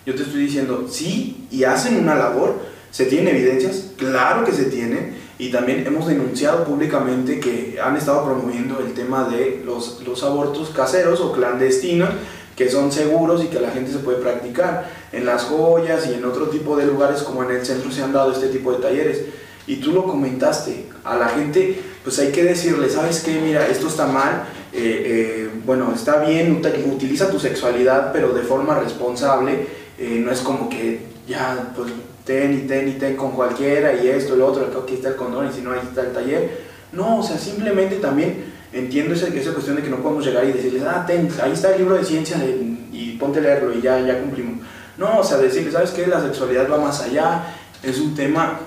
Yo te estoy diciendo, sí, y hacen una labor. ¿Se tienen evidencias? Claro que se tienen. Y también hemos denunciado públicamente que han estado promoviendo el tema de los, los abortos caseros o clandestinos, que son seguros y que la gente se puede practicar. En las joyas y en otro tipo de lugares como en el centro se han dado este tipo de talleres. Y tú lo comentaste, a la gente pues hay que decirle, ¿sabes qué? Mira, esto está mal, eh, eh, bueno, está bien, ut- utiliza tu sexualidad, pero de forma responsable, eh, no es como que ya, pues ten y ten y ten con cualquiera y esto, lo otro, aquí está el condón y si no, ahí está el taller. No, o sea, simplemente también entiendo esa, esa cuestión de que no podemos llegar y decirles, ah, ten, ahí está el libro de ciencia de- y ponte a leerlo y ya, ya cumplimos. No, o sea, decirles, ¿sabes qué? La sexualidad va más allá, es un tema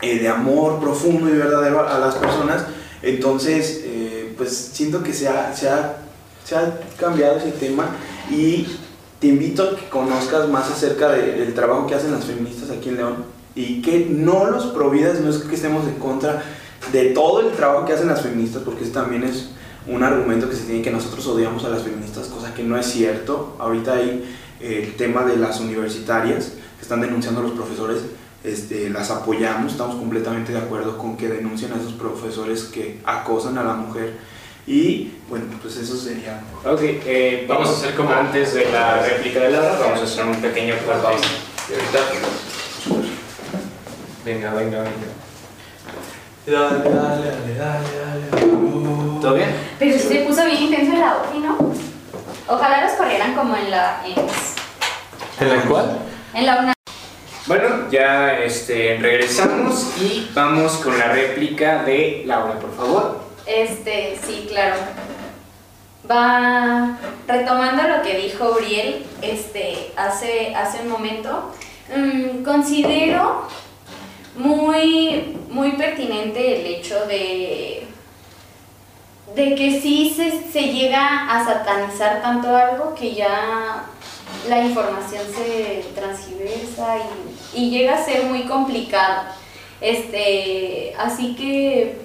eh, de amor profundo y verdadero a las personas. Entonces, eh, pues siento que se ha, se, ha, se ha cambiado ese tema y te invito a que conozcas más acerca de- del trabajo que hacen las feministas aquí en León y que no los providas, no es que estemos en contra de todo el trabajo que hacen las feministas, porque eso también es un argumento que se tiene que nosotros odiamos a las feministas, cosa que no es cierto. Ahorita hay eh, el tema de las universitarias que están denunciando a los profesores, este, las apoyamos, estamos completamente de acuerdo con que denuncien a esos profesores que acosan a la mujer. Y bueno, pues eso sería Ok, eh, Vamos a hacer como- Antes de la réplica de Laura, vamos a hacer un pequeño corte. Venga, venga, venga. Dale, dale, dale, dale, dale. ¿Todo bien? Pero se puso bien intenso en la OFI, ¿no? Ojalá los corrieran como en la EMS. ¿En la cual? En la UNAM. Bueno, ya este, regresamos y vamos con la réplica de Laura, por favor. Este, sí, claro. Va retomando lo que dijo Uriel este, hace, hace un momento. mm, considero muy, muy pertinente el hecho de, de que sí se, se llega a satanizar tanto algo que ya la información se transgiversa y, y llega a ser muy complicado. Este, así que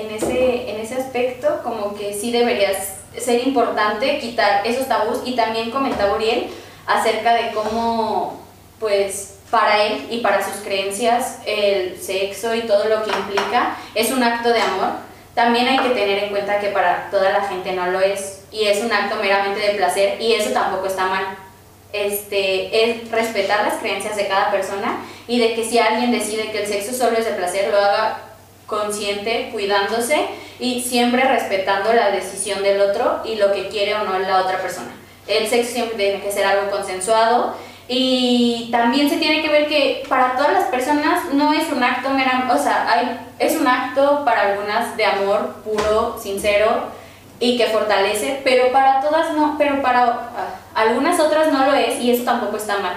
en ese, en ese aspecto como que sí deberías ser importante quitar esos tabús y también comentaba Uriel acerca de cómo pues para él y para sus creencias el sexo y todo lo que implica es un acto de amor. También hay que tener en cuenta que para toda la gente no lo es y es un acto meramente de placer y eso tampoco está mal. Este, es respetar las creencias de cada persona y de que si alguien decide que el sexo solo es de placer, lo haga consciente, cuidándose y siempre respetando la decisión del otro y lo que quiere o no la otra persona. El sexo siempre tiene que ser algo consensuado y también se tiene que ver que para todas las personas no es un acto mera, o sea, es un acto para algunas de amor puro, sincero y que fortalece, pero para todas no, pero para ah, algunas otras no lo es y eso tampoco está mal.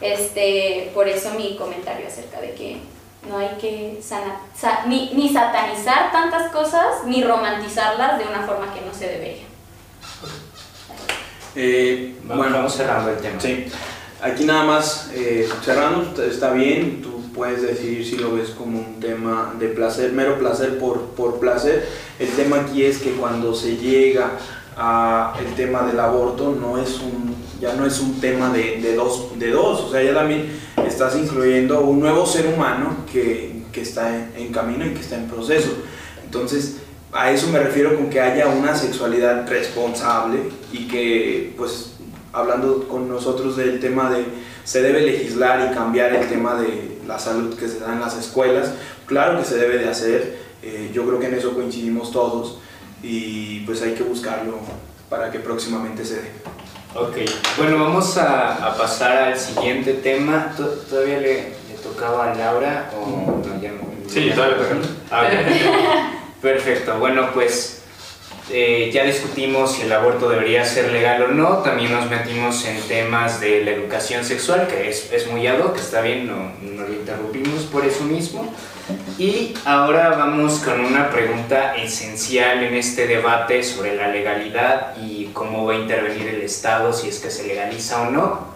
Este, por eso mi comentario acerca de que no hay que sana- sa- ni, ni satanizar tantas cosas ni romantizarlas de una forma que no se debería. Eh, Bueno, bueno, vamos cerrando el tema. Sí, aquí nada más eh, cerrando, está- está bien, tú puedes decidir si lo ves como un tema de placer, mero placer por, por placer. El tema aquí es que cuando se llega el tema del aborto no es un, ya no es un tema de, de dos, de dos, o sea, ya también estás incluyendo un nuevo ser humano que, que está en, en camino y que está en proceso. Entonces, a eso me refiero con que haya una sexualidad responsable y que, pues, hablando con nosotros del tema de se debe legislar y cambiar el tema de la salud que se da en las escuelas, claro que se debe de hacer, eh, yo creo que en eso coincidimos todos y pues hay que buscarlo para que próximamente se dé. Ok, bueno, vamos a, a pasar al siguiente tema. ¿To- ¿Todavía le, le tocaba a Laura o no? Ya, no- Sí, ya- todavía toca. Ah, ok. Perfecto, bueno, pues eh, ya discutimos si el aborto debería ser legal o no. También nos metimos en temas de la educación sexual, que es, es muy ad hoc, está bien, no, no lo interrumpimos por eso mismo. Y ahora vamos con una pregunta esencial en este debate sobre la legalidad y cómo va a intervenir el Estado si es que se legaliza o no.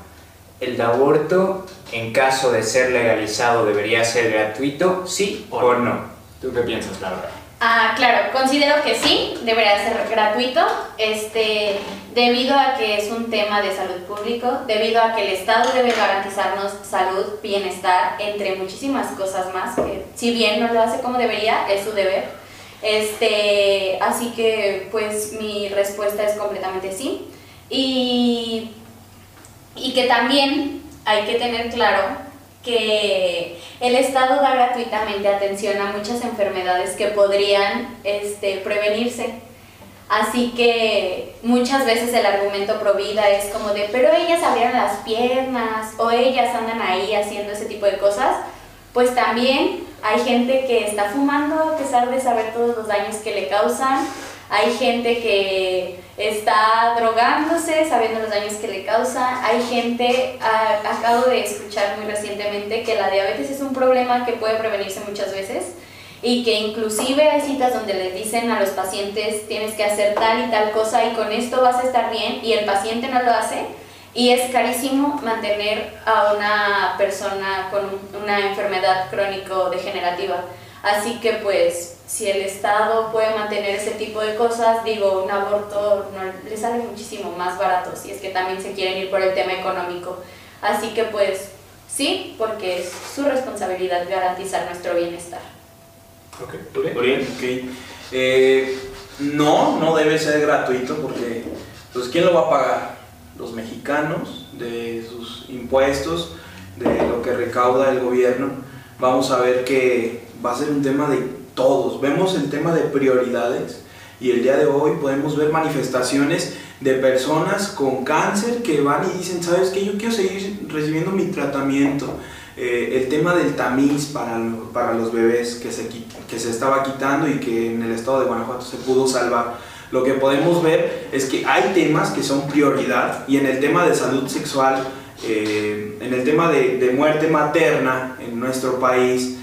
¿El aborto, en caso de ser legalizado, debería ser gratuito? ¿Sí o no? ¿Tú qué piensas, Laura? Ah, claro, considero que sí, debería ser gratuito, este, debido a que es un tema de salud público, debido a que el Estado debe garantizarnos salud, bienestar, entre muchísimas cosas más, que si bien no lo hace como debería, es su deber. Este, así que pues mi respuesta es completamente sí. Y, y que también hay que tener claro que el Estado da gratuitamente atención a muchas enfermedades que podrían este, prevenirse. Así que muchas veces el argumento pro vida es como de, pero ellas abrieron las piernas o ellas andan ahí haciendo ese tipo de cosas. Pues también hay gente que está fumando a pesar de saber todos los daños que le causan. Hay gente que está drogándose sabiendo los daños que le causa, hay gente, ah, acabo de escuchar muy recientemente que la diabetes es un problema que puede prevenirse muchas veces y que inclusive hay citas donde les dicen a los pacientes tienes que hacer tal y tal cosa y con esto vas a estar bien y el paciente no lo hace y es carísimo mantener a una persona con una enfermedad crónico-degenerativa. Así que pues si el Estado puede mantener ese tipo de cosas, digo, un aborto no, le sale muchísimo más barato si es que también se quieren ir por el tema económico. Así que pues sí, porque es su responsabilidad garantizar nuestro bienestar. Ok, ¿tú bien? Bien, ok. Eh, no, no debe ser gratuito porque, pues, ¿quién lo va a pagar? Los mexicanos, de sus impuestos, de lo que recauda el gobierno. Vamos a ver que va a ser un tema de todos. Vemos el tema de prioridades y el día de hoy podemos ver manifestaciones de personas con cáncer que van y dicen, ¿sabes qué? Yo quiero seguir recibiendo mi tratamiento. Eh, el tema del tamiz para, para los bebés que se, que se estaba quitando y que en el estado de Guanajuato se pudo salvar. Lo que podemos ver es que hay temas que son prioridad y en el tema de salud sexual, eh, en el tema de, de muerte materna en nuestro país,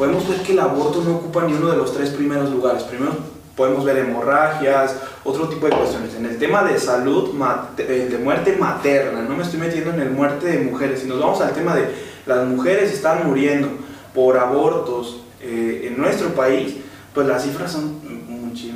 podemos ver que el aborto no ocupa ni uno de los tres primeros lugares. Primero podemos ver hemorragias, otro tipo de cuestiones. En el tema de salud, eh, de muerte materna, no me estoy metiendo en el muerte de mujeres, si nos vamos al tema de las mujeres están muriendo por abortos eh, en nuestro país, pues las cifras son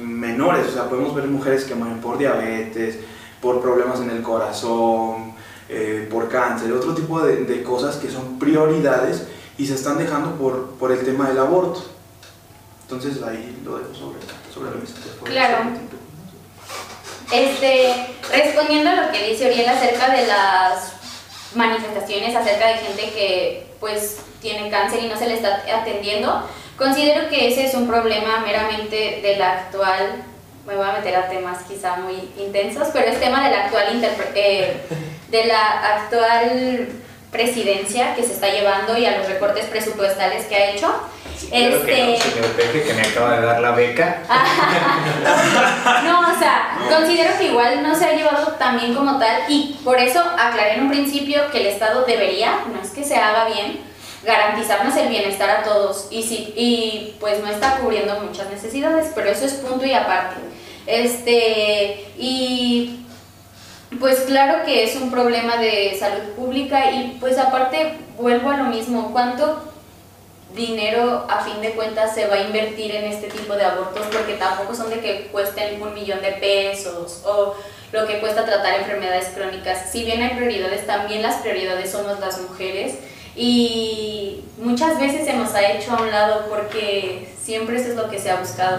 menores. O sea, podemos ver mujeres que mueren por diabetes, por problemas en el corazón, eh, por cáncer, otro tipo de, de cosas que son prioridades y se están dejando por, por el tema del aborto. Entonces ahí lo dejo sobre, sobre la mesa. Claro. Este, respondiendo a lo que dice Oriel acerca de las manifestaciones, acerca de gente que pues tiene cáncer y no se le está atendiendo, considero que ese es un problema meramente de la actual, me voy a meter a temas quizá muy intensos, pero es tema de la actual eh, de la actual presidencia que se está llevando y a los recortes presupuestales que ha hecho. Claro que no, Este- señor Peje, que me acaba de dar la beca. No, o sea, considero que igual no se ha llevado tan bien como tal y por eso aclaré en un principio que el Estado debería, no es que se haga bien, garantizarnos el bienestar a todos y, si, y pues no está cubriendo muchas necesidades, pero eso es punto y aparte. Este, y pues claro que es un problema de salud pública y pues aparte vuelvo a lo mismo, ¿cuánto dinero a fin de cuentas se va a invertir en este tipo de abortos porque tampoco son de que cuesten un millón de pesos o lo que cuesta tratar enfermedades crónicas. Si bien hay prioridades, también las prioridades somos las mujeres y muchas veces se nos ha hecho a un lado porque siempre eso es lo que se ha buscado.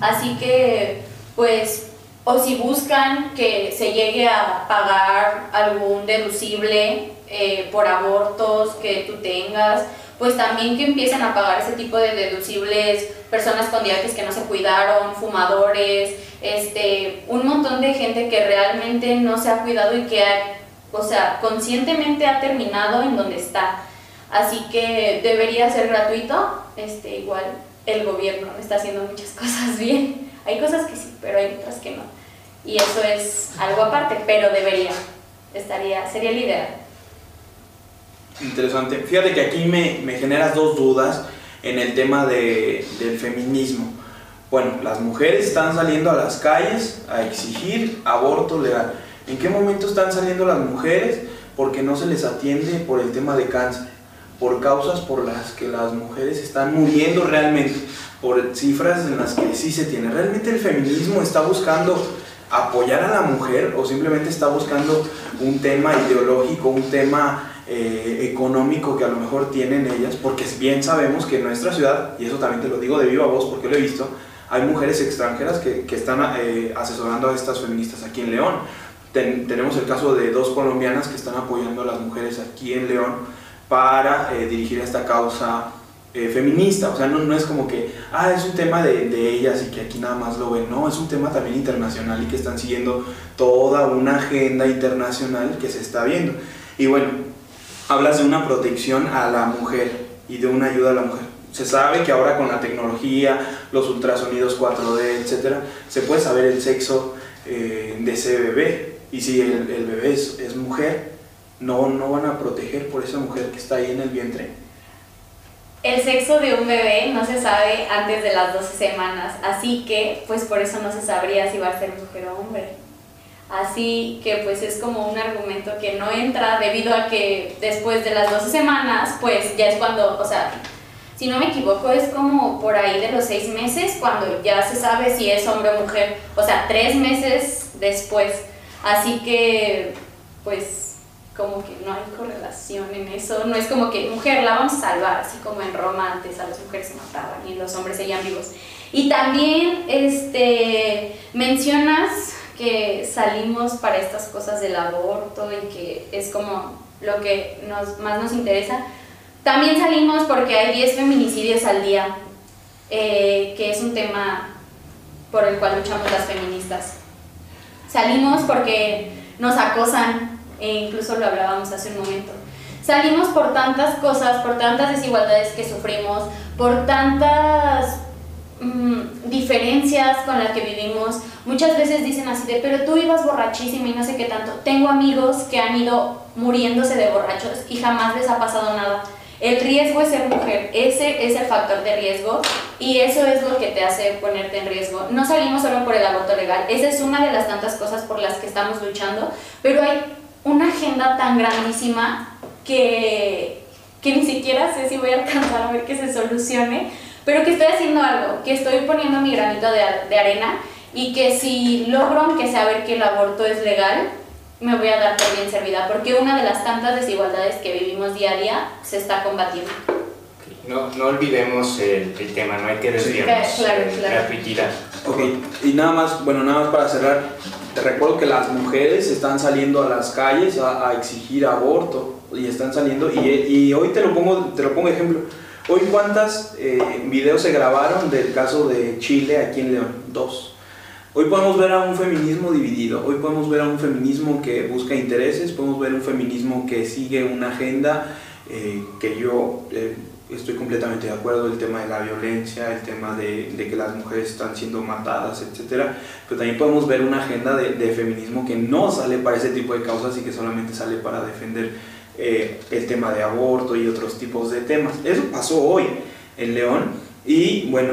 Así que pues o si buscan que se llegue a pagar algún deducible eh, por abortos que tú tengas, pues también que empiecen a pagar ese tipo de deducibles personas con diabetes que no se cuidaron, fumadores, este, un montón de gente que realmente no se ha cuidado y que, o sea, conscientemente ha terminado en donde está. Así que debería ser gratuito, este, igual el gobierno está haciendo muchas cosas bien. Hay cosas que sí, pero hay otras que no. Y eso es algo aparte, pero debería, estaría, sería el ideal. Interesante. Fíjate que aquí me, me generas dos dudas en el tema de- del feminismo. Bueno, las mujeres están saliendo a las calles a exigir aborto legal. ¿En qué momento están saliendo las mujeres? Porque no se les atiende por el tema de cáncer, por causas por las que las mujeres están muriendo realmente, por cifras en las que sí se tiene. ¿Realmente el feminismo está buscando apoyar a la mujer o simplemente está buscando un tema ideológico, un tema eh, económico que a lo mejor tienen ellas, porque bien sabemos que en nuestra ciudad, y eso también te lo digo de viva voz porque lo he visto, hay mujeres extranjeras que, que están eh, asesorando a estas feministas aquí en León. Ten- tenemos el caso de dos colombianas que están apoyando a las mujeres aquí en León para eh, dirigir esta causa eh, feminista. O sea, no, no es como que, ah, es un tema de, de ellas y que aquí nada más lo ven. No, es un tema también internacional y que están siguiendo toda una agenda internacional que se está viendo. Y bueno, hablas de una protección a la mujer y de una ayuda a la mujer. se sabe que ahora con la tecnología, los ultrasonidos 4D, etcétera, se puede saber el sexo eh, de ese bebé. Y si el, bebé es, es mujer, no, no van a proteger por esa mujer que está ahí en el vientre. El sexo de un bebé no se sabe antes de las 12 semanas, así que pues por eso no se sabría si va a ser mujer o hombre. Así que pues es como un argumento que no entra debido a que después de las 12 semanas pues ya es cuando, o sea, si no me equivoco es como por ahí de los 6 meses cuando ya se sabe si es hombre o mujer, o sea, 3 meses después. Así que pues como que no hay correlación en eso, no es como que mujer la vamos a salvar, así como en Roma a las mujeres se mataban y los hombres seguían vivos. Y también este, mencionas que salimos para estas cosas del aborto y que es como lo que nos, más nos interesa. También salimos porque hay 10 feminicidios al día, eh, que es un tema por el cual luchamos las feministas. Salimos porque nos acosan, e incluso lo hablábamos hace un momento. Salimos por tantas cosas, por tantas desigualdades que sufrimos, por tantas mm, diferencias con las que vivimos. Muchas veces dicen así de, pero tú ibas borrachísima y no sé qué tanto. Tengo amigos que han ido muriéndose de borrachos y jamás les ha pasado nada. El riesgo es ser mujer, ese es el factor de riesgo y eso es lo que te hace ponerte en riesgo. No salimos solo por el aborto legal, esa es una de las tantas cosas por las que estamos luchando, pero hay una agenda tan grandísima que, que ni siquiera sé si voy a alcanzar a ver que se solucione, pero que estoy haciendo algo, que estoy poniendo mi granito de, de arena y que si logro, aunque sea ver que el aborto es legal, me voy a dar por bien servida, porque una de las tantas desigualdades que vivimos día a día se está combatiendo. No, no olvidemos el, el tema, no hay que desviarnos. Claro, eh, claro. gratuidad. Ok, y nada más, bueno, nada más para cerrar, te recuerdo que las mujeres están saliendo a las calles a, exigir aborto y están saliendo, y, hoy te lo pongo, te lo pongo ejemplo. Hoy cuántas eh, videos se grabaron del caso de Chile aquí en León, dos. Hoy podemos ver a un feminismo dividido, hoy podemos ver a un feminismo que busca intereses, podemos ver un feminismo que sigue una agenda eh, que yo eh, estoy completamente de acuerdo, el tema de la violencia, el tema de, de que las mujeres están siendo matadas, etc. Pero también podemos ver una agenda de, de feminismo que no sale para ese tipo de causas y que solamente sale para defender eh, el tema de aborto y otros tipos de temas. Eso pasó hoy en León y bueno,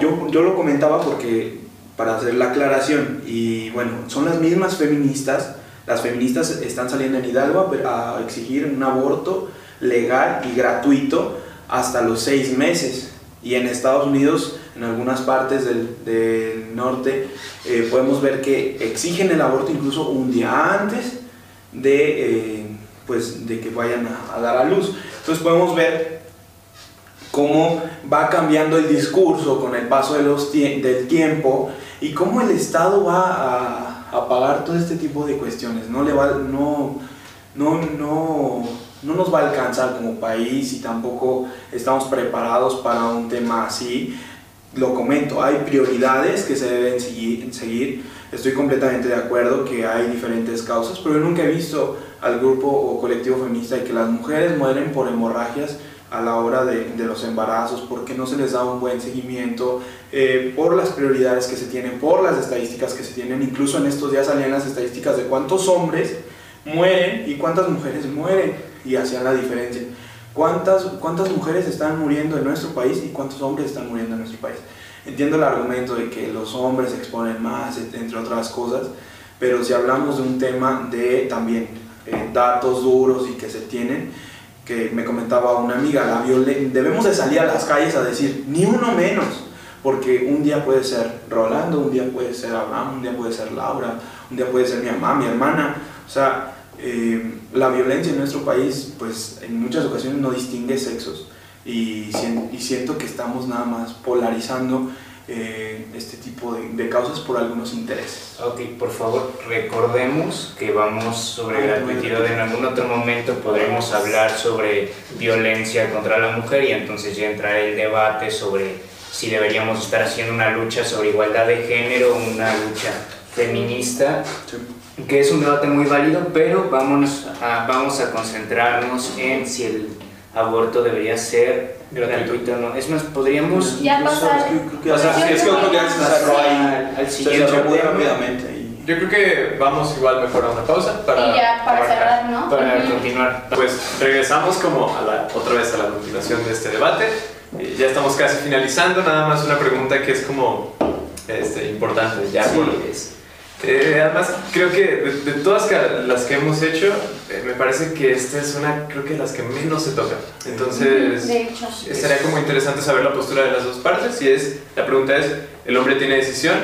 yo, yo lo comentaba porque para hacer la aclaración y bueno, son las mismas feministas, las feministas están saliendo en Hidalgo a, a exigir un aborto legal y gratuito hasta los seis meses y en Estados Unidos en algunas partes del, del norte eh, podemos ver que exigen el aborto incluso un día antes de, eh, pues, de que vayan a, dar a luz. Entonces podemos ver cómo va cambiando el discurso con el paso de los del tiempo y cómo el Estado va a, a, pagar todo este tipo de cuestiones. No, le va, no, no, no, no nos va a alcanzar como país y tampoco estamos preparados para un tema así. Lo comento, hay prioridades que se deben seguir. Estoy completamente de acuerdo que hay diferentes causas, pero yo nunca he visto al grupo o colectivo feminista de que las mujeres mueren por hemorragias a la hora de, de, los embarazos, porque no se les da un buen seguimiento, eh, por las prioridades que se tienen, por las estadísticas que se tienen. Incluso en estos días salían las estadísticas de cuántos hombres mueren y cuántas mujeres mueren y hacían la diferencia. ¿Cuántas, ¿Cuántas mujeres están muriendo en nuestro país y cuántos hombres están muriendo en nuestro país? Entiendo el argumento de que los hombres se exponen más, entre otras cosas, pero si hablamos de un tema de también eh, datos duros y que se tienen, que me comentaba una amiga, la debemos de salir a las calles a decir ni uno menos, porque un día puede ser Rolando, un día puede ser Abraham, un día puede ser Laura, un día puede ser mi mamá, mi hermana, o sea, eh, la violencia en nuestro país, pues en muchas ocasiones no distingue sexos y, y siento que estamos nada más polarizando eh, este tipo de, de, causas por algunos intereses. Ok, por favor, recordemos que vamos sobre gratuidad. En algún otro momento podremos hablar sobre violencia contra la mujer y entonces ya entrará el debate sobre si deberíamos estar haciendo una lucha sobre igualdad de género, una lucha feminista. Sí que es un debate muy válido, pero vámonos a, vamos a concentrarnos en si el aborto debería ser Gratuito. gratuito. ¿no? Es más, podríamos Ya incluso pasar. Es que O al Se siguiente cerró muy tema. rápidamente. y- Yo creo que vamos igual mejor a una pausa para... Y ya para abarcar. cerrar, ¿no? Para Ujú. continuar. Pues regresamos como a la, otra vez a la continuación de este debate. Eh, ya estamos casi finalizando, nada más una pregunta que es como este, importante ya Sí, por- es- Eh, además, creo que de, de todas las que hemos hecho, eh, me parece que esta es una, creo que las que menos se toca. Entonces, De hecho. estaría como interesante saber la postura de las dos partes. Y es, la pregunta es, ¿el hombre tiene decisión?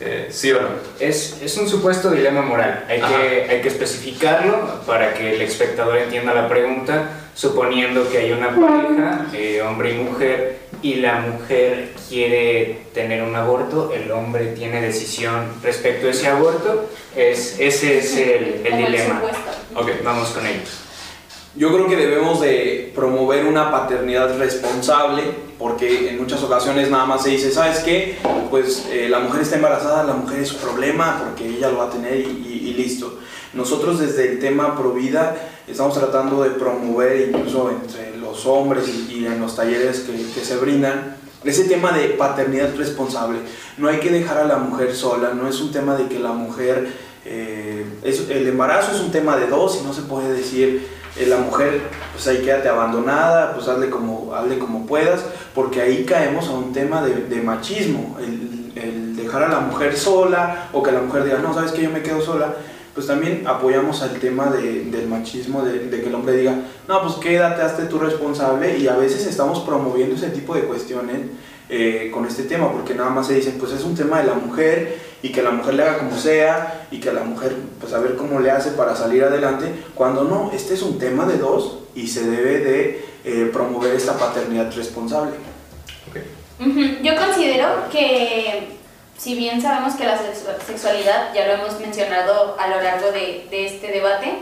Eh, ¿Sí o no? Es, es un supuesto dilema moral. Hay Ajá. que, hay que especificarlo para que el espectador entienda la pregunta, suponiendo que hay una pareja, eh, hombre y mujer, y la mujer quiere tener un aborto, el hombre tiene decisión respecto a ese aborto. Es, ese es el, el dilema. Ok. Vamos con ellos. Yo creo que debemos de promover una paternidad responsable, porque en muchas ocasiones nada más se dice, ¿sabes qué? Pues eh, la mujer está embarazada, la mujer es su problema, porque ella lo va a tener y, y- y listo. Nosotros desde el tema Provida estamos tratando de promover, incluso entre los hombres y, y en los talleres que, que se brindan, ese tema de paternidad responsable. No hay que dejar a la mujer sola, no es un tema de que la mujer... eh, es- el embarazo es un tema de dos y no se puede decir eh, la mujer, pues ahí quédate abandonada, pues hazle como, hazle como puedas, porque ahí caemos a un tema de, de machismo, el, el dejar a la mujer sola o que la mujer diga, no, sabes que yo me quedo sola, pues también apoyamos al tema de- del machismo, de, de que el hombre diga, no, pues quédate, hazte tú responsable y a veces estamos promoviendo ese tipo de cuestiones eh, con este tema, porque nada más se dicen, pues es un tema de la mujer y que la mujer le haga como sea y que la mujer pues a ver cómo le hace para salir adelante, cuando no, este es un tema de dos y se debe de eh, promover esta paternidad responsable. Ujú, Yo considero que, si bien sabemos que la sexu- sexualidad, ya lo hemos mencionado a lo largo de, de este debate,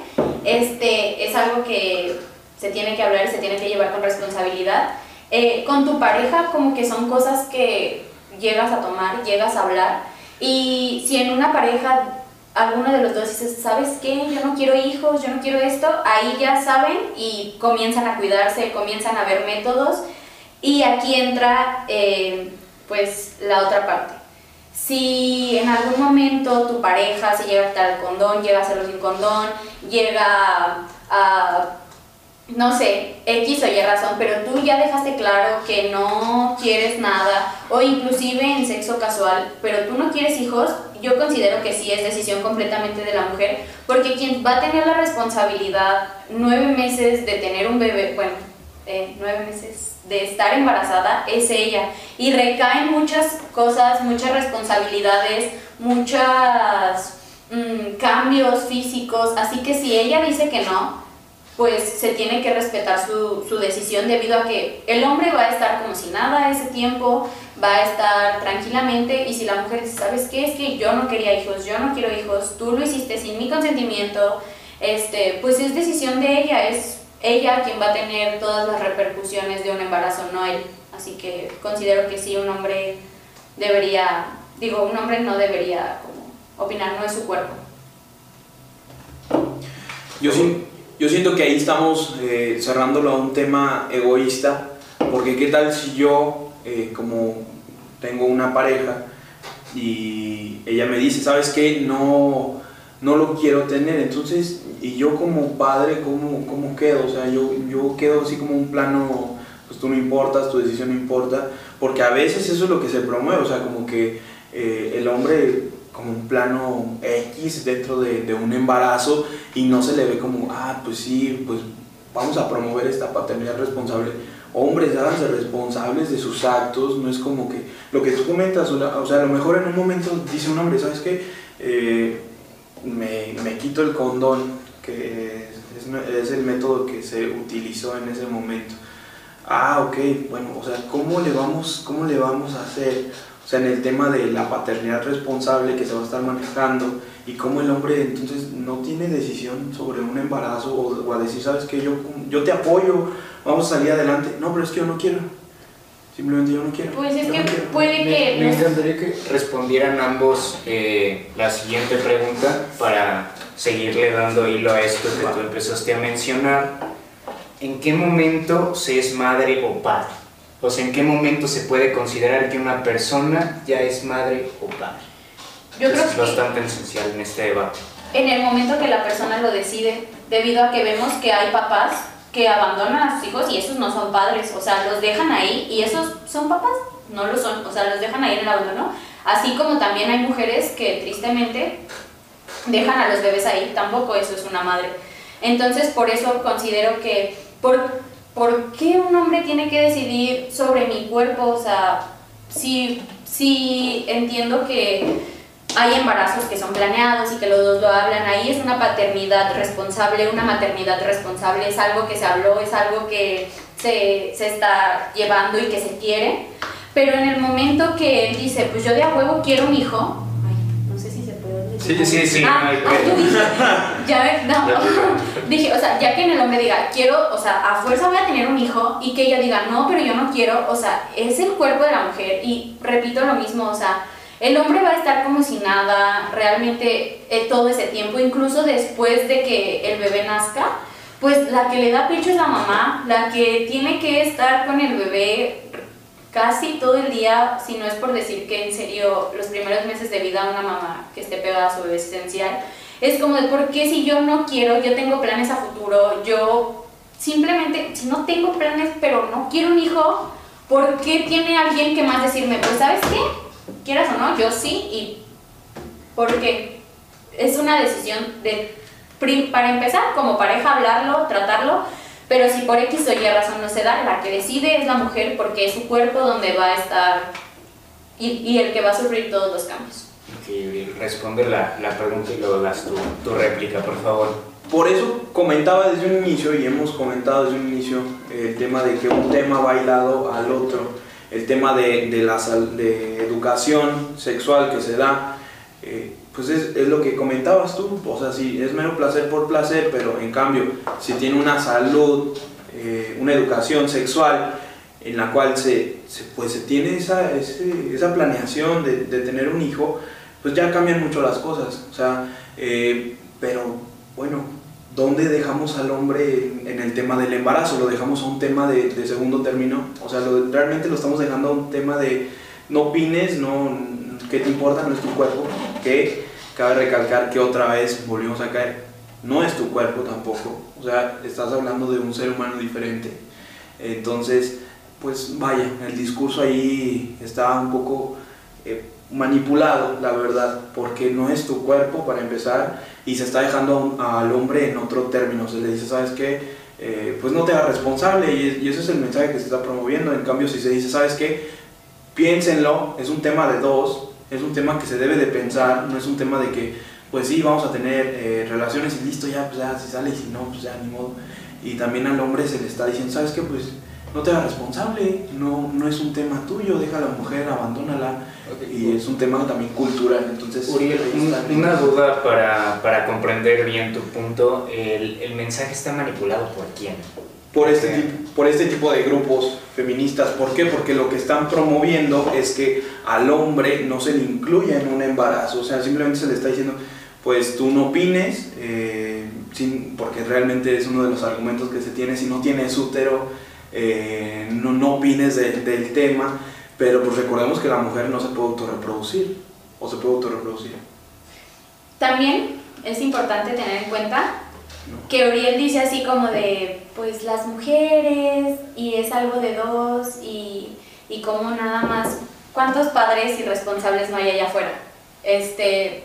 este, es algo que se tiene que hablar y se tiene que llevar con responsabilidad. Eh, con tu pareja, como que son cosas que llegas a tomar, llegas a hablar, y si en una pareja alguno de los dos dice, ¿sabes qué? Yo no quiero hijos, yo no quiero esto, ahí ya saben y comienzan a cuidarse, comienzan a ver métodos y aquí entra eh, pues la otra parte. Si en algún momento tu pareja se llega a quitar el condón, llega a hacerlo sin condón, llega a, no sé, X o Y razón, pero tú ya dejaste claro que no quieres nada, o inclusive en sexo casual, pero tú no quieres hijos, yo considero que sí es decisión completamente de la mujer, porque quien va a tener la responsabilidad nueve meses de tener un bebé, bueno, eh, nueve meses de estar embarazada es ella. Y recaen muchas cosas, muchas responsabilidades, muchos cambios físicos, así que si ella dice que no, pues se tiene que respetar su, su decisión debido a que el hombre va a estar como si nada ese tiempo, va a estar tranquilamente. Y si la mujer dice, ¿sabes qué? Es que yo no quería hijos, yo no quiero hijos, tú lo hiciste sin mi consentimiento, este, pues es decisión de ella, es ella quien va a tener todas las repercusiones de un embarazo, no él. Así que considero que sí, un hombre debería, digo, un hombre no debería como opinar, no es su cuerpo. Yo, yo siento que ahí estamos eh, cerrándolo a un tema egoísta, porque qué tal si yo, eh, como tengo una pareja, y ella me dice, ¿sabes qué? No, no lo quiero tener, entonces, y yo como padre, ¿cómo, cómo quedo? O sea, yo, yo quedo así como un plano, pues tú no importas, tu decisión no importa, porque a veces eso es lo que se promueve, o sea, como que eh, el hombre como un plano X dentro de, de un embarazo y no se le ve como, ah, pues sí, pues vamos a promover esta paternidad responsable. Hombres, háganse responsables de sus actos, no es como que lo que tú comentas, o sea, a lo mejor en un momento dice un hombre, ¿sabes qué? Eh, me, me quito el condón, que es, es- el método que se utilizó en ese momento. Ah, ok, bueno, o sea, ¿cómo le vamos, cómo le vamos a hacer? O sea, en el tema de la paternidad responsable que se va a estar manejando y cómo el hombre entonces no tiene decisión sobre un embarazo o, a decir, ¿sabes qué? Yo, yo te apoyo, vamos a salir adelante. No, pero es que yo no quiero. Simplemente yo no quiero. Pues es Yo que no puede Me, que... me encantaría que respondieran ambos eh, la siguiente pregunta para seguirle dando hilo a esto que tú empezaste a mencionar. ¿en qué momento se es madre o padre? O sea, ¿en qué momento se puede considerar que una persona ya es madre o padre? Yo Eso creo es que bastante esencial en este debate. en el momento que la persona lo decide, debido a que vemos que hay papás que abandonan a sus hijos y esos no son padres, o sea, los dejan ahí y esos son papás, no lo son, o sea, los dejan ahí en el abandono. Así como también hay mujeres que tristemente dejan a los bebés ahí, tampoco eso es una madre. Entonces, por eso considero que, ¿por, ¿por qué un hombre tiene que decidir sobre mi cuerpo? O sea, si, si entiendo que hay embarazos que son planeados y que los dos lo hablan, ahí es una paternidad responsable, una maternidad responsable, es algo que se habló, es algo que se, se está llevando y que se quiere. Pero en el momento que él dice, pues yo de a huevo quiero un hijo, ay, no sé si se puede decir. Sí, sí, sí, Ah, no ah, ya ve- no, dije, o sea, ya que en el hombre diga, quiero, o sea, a fuerza voy a tener un hijo y que ella diga, no, pero yo no quiero, o sea, es el cuerpo de la mujer. Y repito lo mismo, o sea, el hombre va a estar como si nada realmente eh, todo ese tiempo, incluso después de que el bebé nazca, pues la que le da pecho es la mamá, la que tiene que estar con el bebé casi todo el día, si no es por decir que en serio los primeros meses de vida una mamá que esté pegada a su bebé es esencial, es como de por qué si yo no quiero, yo tengo planes a futuro, yo simplemente, si no tengo planes pero no quiero un hijo, ¿por qué tiene alguien que más decirme, pues sabes qué, quieras o no, yo sí y porque es una decisión de, para empezar, como pareja hablarlo, tratarlo, pero si por X o Y razón no se da, la que decide es la mujer porque es su cuerpo donde va a estar y, y el que va a sufrir todos los cambios. Ok, Uriel, responde la, la pregunta y luego das tu, tu réplica, por favor. Por eso comentaba desde un inicio y hemos comentado desde un inicio el tema de que un tema va hilado al otro, el tema de, de la de educación sexual que se da, eh, pues es, es lo que comentabas tú, o sea, sí, es mero placer por placer, pero en cambio, si tiene una salud, eh, una educación sexual en la cual se, pues, se tiene esa, esa planeación de, de tener un hijo, pues ya cambian mucho las cosas, o sea, eh, pero bueno, ¿dónde dejamos al hombre en, el tema del embarazo? ¿Lo dejamos a un tema de, segundo término? O sea, realmente lo estamos dejando a un tema de no opines, no, ¿qué te importa? No es tu cuerpo, que cabe recalcar que otra vez volvimos a caer, no es tu cuerpo tampoco, o sea, estás hablando de un ser humano diferente. Entonces, pues vaya, el discurso ahí está un poco eh, manipulado, la verdad, porque no es tu cuerpo para empezar y se está dejando al hombre en otro término. Se le dice, ¿sabes qué? Eh, pues no te hagas responsable y, y ese es el mensaje que se está promoviendo. En cambio, si se dice, ¿sabes qué? Piénsenlo, es un tema de dos, es un tema que se debe de pensar, no es un tema de que, pues sí, vamos a tener eh, relaciones y listo, ya, pues ya, si sale y si no, pues ya, ni modo. Y también al hombre se le está diciendo, ¿sabes qué? Pues no te hagas responsable, no, no es un tema tuyo, deja a la mujer, abandónala. Y es un tema también cultural, entonces... Uriel, un- una duda para, para comprender bien tu punto. El, el mensaje está manipulado por quién? por este, Ok. tipo, por este tipo de grupos feministas. ¿Por qué? Porque lo que están promoviendo es que al hombre no se le incluya en un embarazo. O sea, simplemente se le está diciendo, pues tú no opines, eh, sin, porque realmente es uno de los argumentos que se tiene, si no tienes útero, eh, no, no opines de- del tema. Pero pues recordemos que la mujer no se puede autorreproducir, o se puede autorreproducir. También es importante tener en cuenta ¿no? que Uriel dice así como de, pues las mujeres y es algo de dos y, y como nada más, ¿cuántos padres irresponsables no hay allá afuera? Este,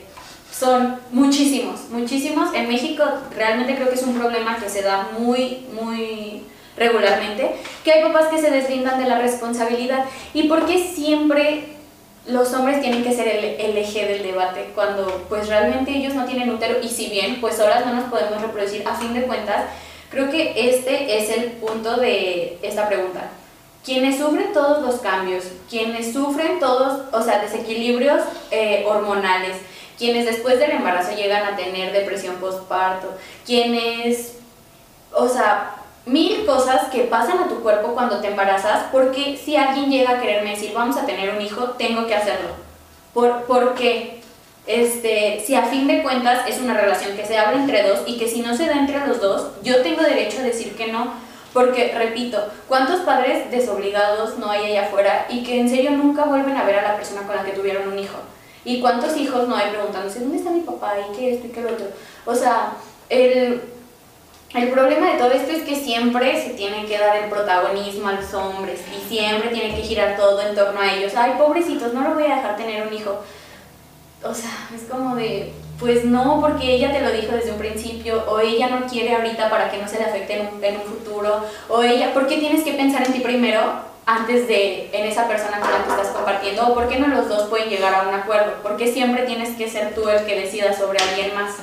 son muchísimos, muchísimos. En México realmente creo que es un problema que se da muy, muy regularmente, que hay papás que se deslindan de la responsabilidad. ¿Y por qué siempre los hombres tienen que ser el, eje del debate cuando pues realmente ellos no tienen útero y si bien pues ahora no nos podemos reproducir a fin de cuentas creo que este es el punto de esta pregunta. Quienes sufren todos los cambios quienes sufren todos o sea desequilibrios eh, hormonales quienes después del embarazo llegan a tener depresión postparto quienes o sea, mil cosas que pasan a tu cuerpo cuando te embarazas, porque si alguien llega a quererme decir, vamos a tener un hijo, tengo que hacerlo. ¿Por, porque este, si a fin de cuentas es una relación que se abre entre dos y que si no se da entre los dos, yo tengo derecho a decir que no, Porque, repito, ¿cuántos padres desobligados no hay allá afuera y que en serio nunca vuelven a ver a la persona con la que tuvieron un hijo? ¿Y cuántos hijos no hay preguntándose, ¿dónde está mi papá? ¿Y qué esto y qué lo otro? O sea, el, el problema de todo esto es que siempre se tiene que dar el protagonismo a los hombres y siempre tiene que girar todo en torno a ellos. Ay, pobrecitos, no lo voy a dejar tener un hijo. O sea, es como de, pues no, porque ella te lo dijo desde un principio, o ella no quiere ahorita para que no se le afecte en un, en un futuro, o ella, ¿por qué tienes que pensar en ti primero antes de en esa persona con la que estás compartiendo? ¿O por qué no los dos pueden llegar a un acuerdo? ¿Por qué siempre tienes que ser tú el que decida sobre alguien más?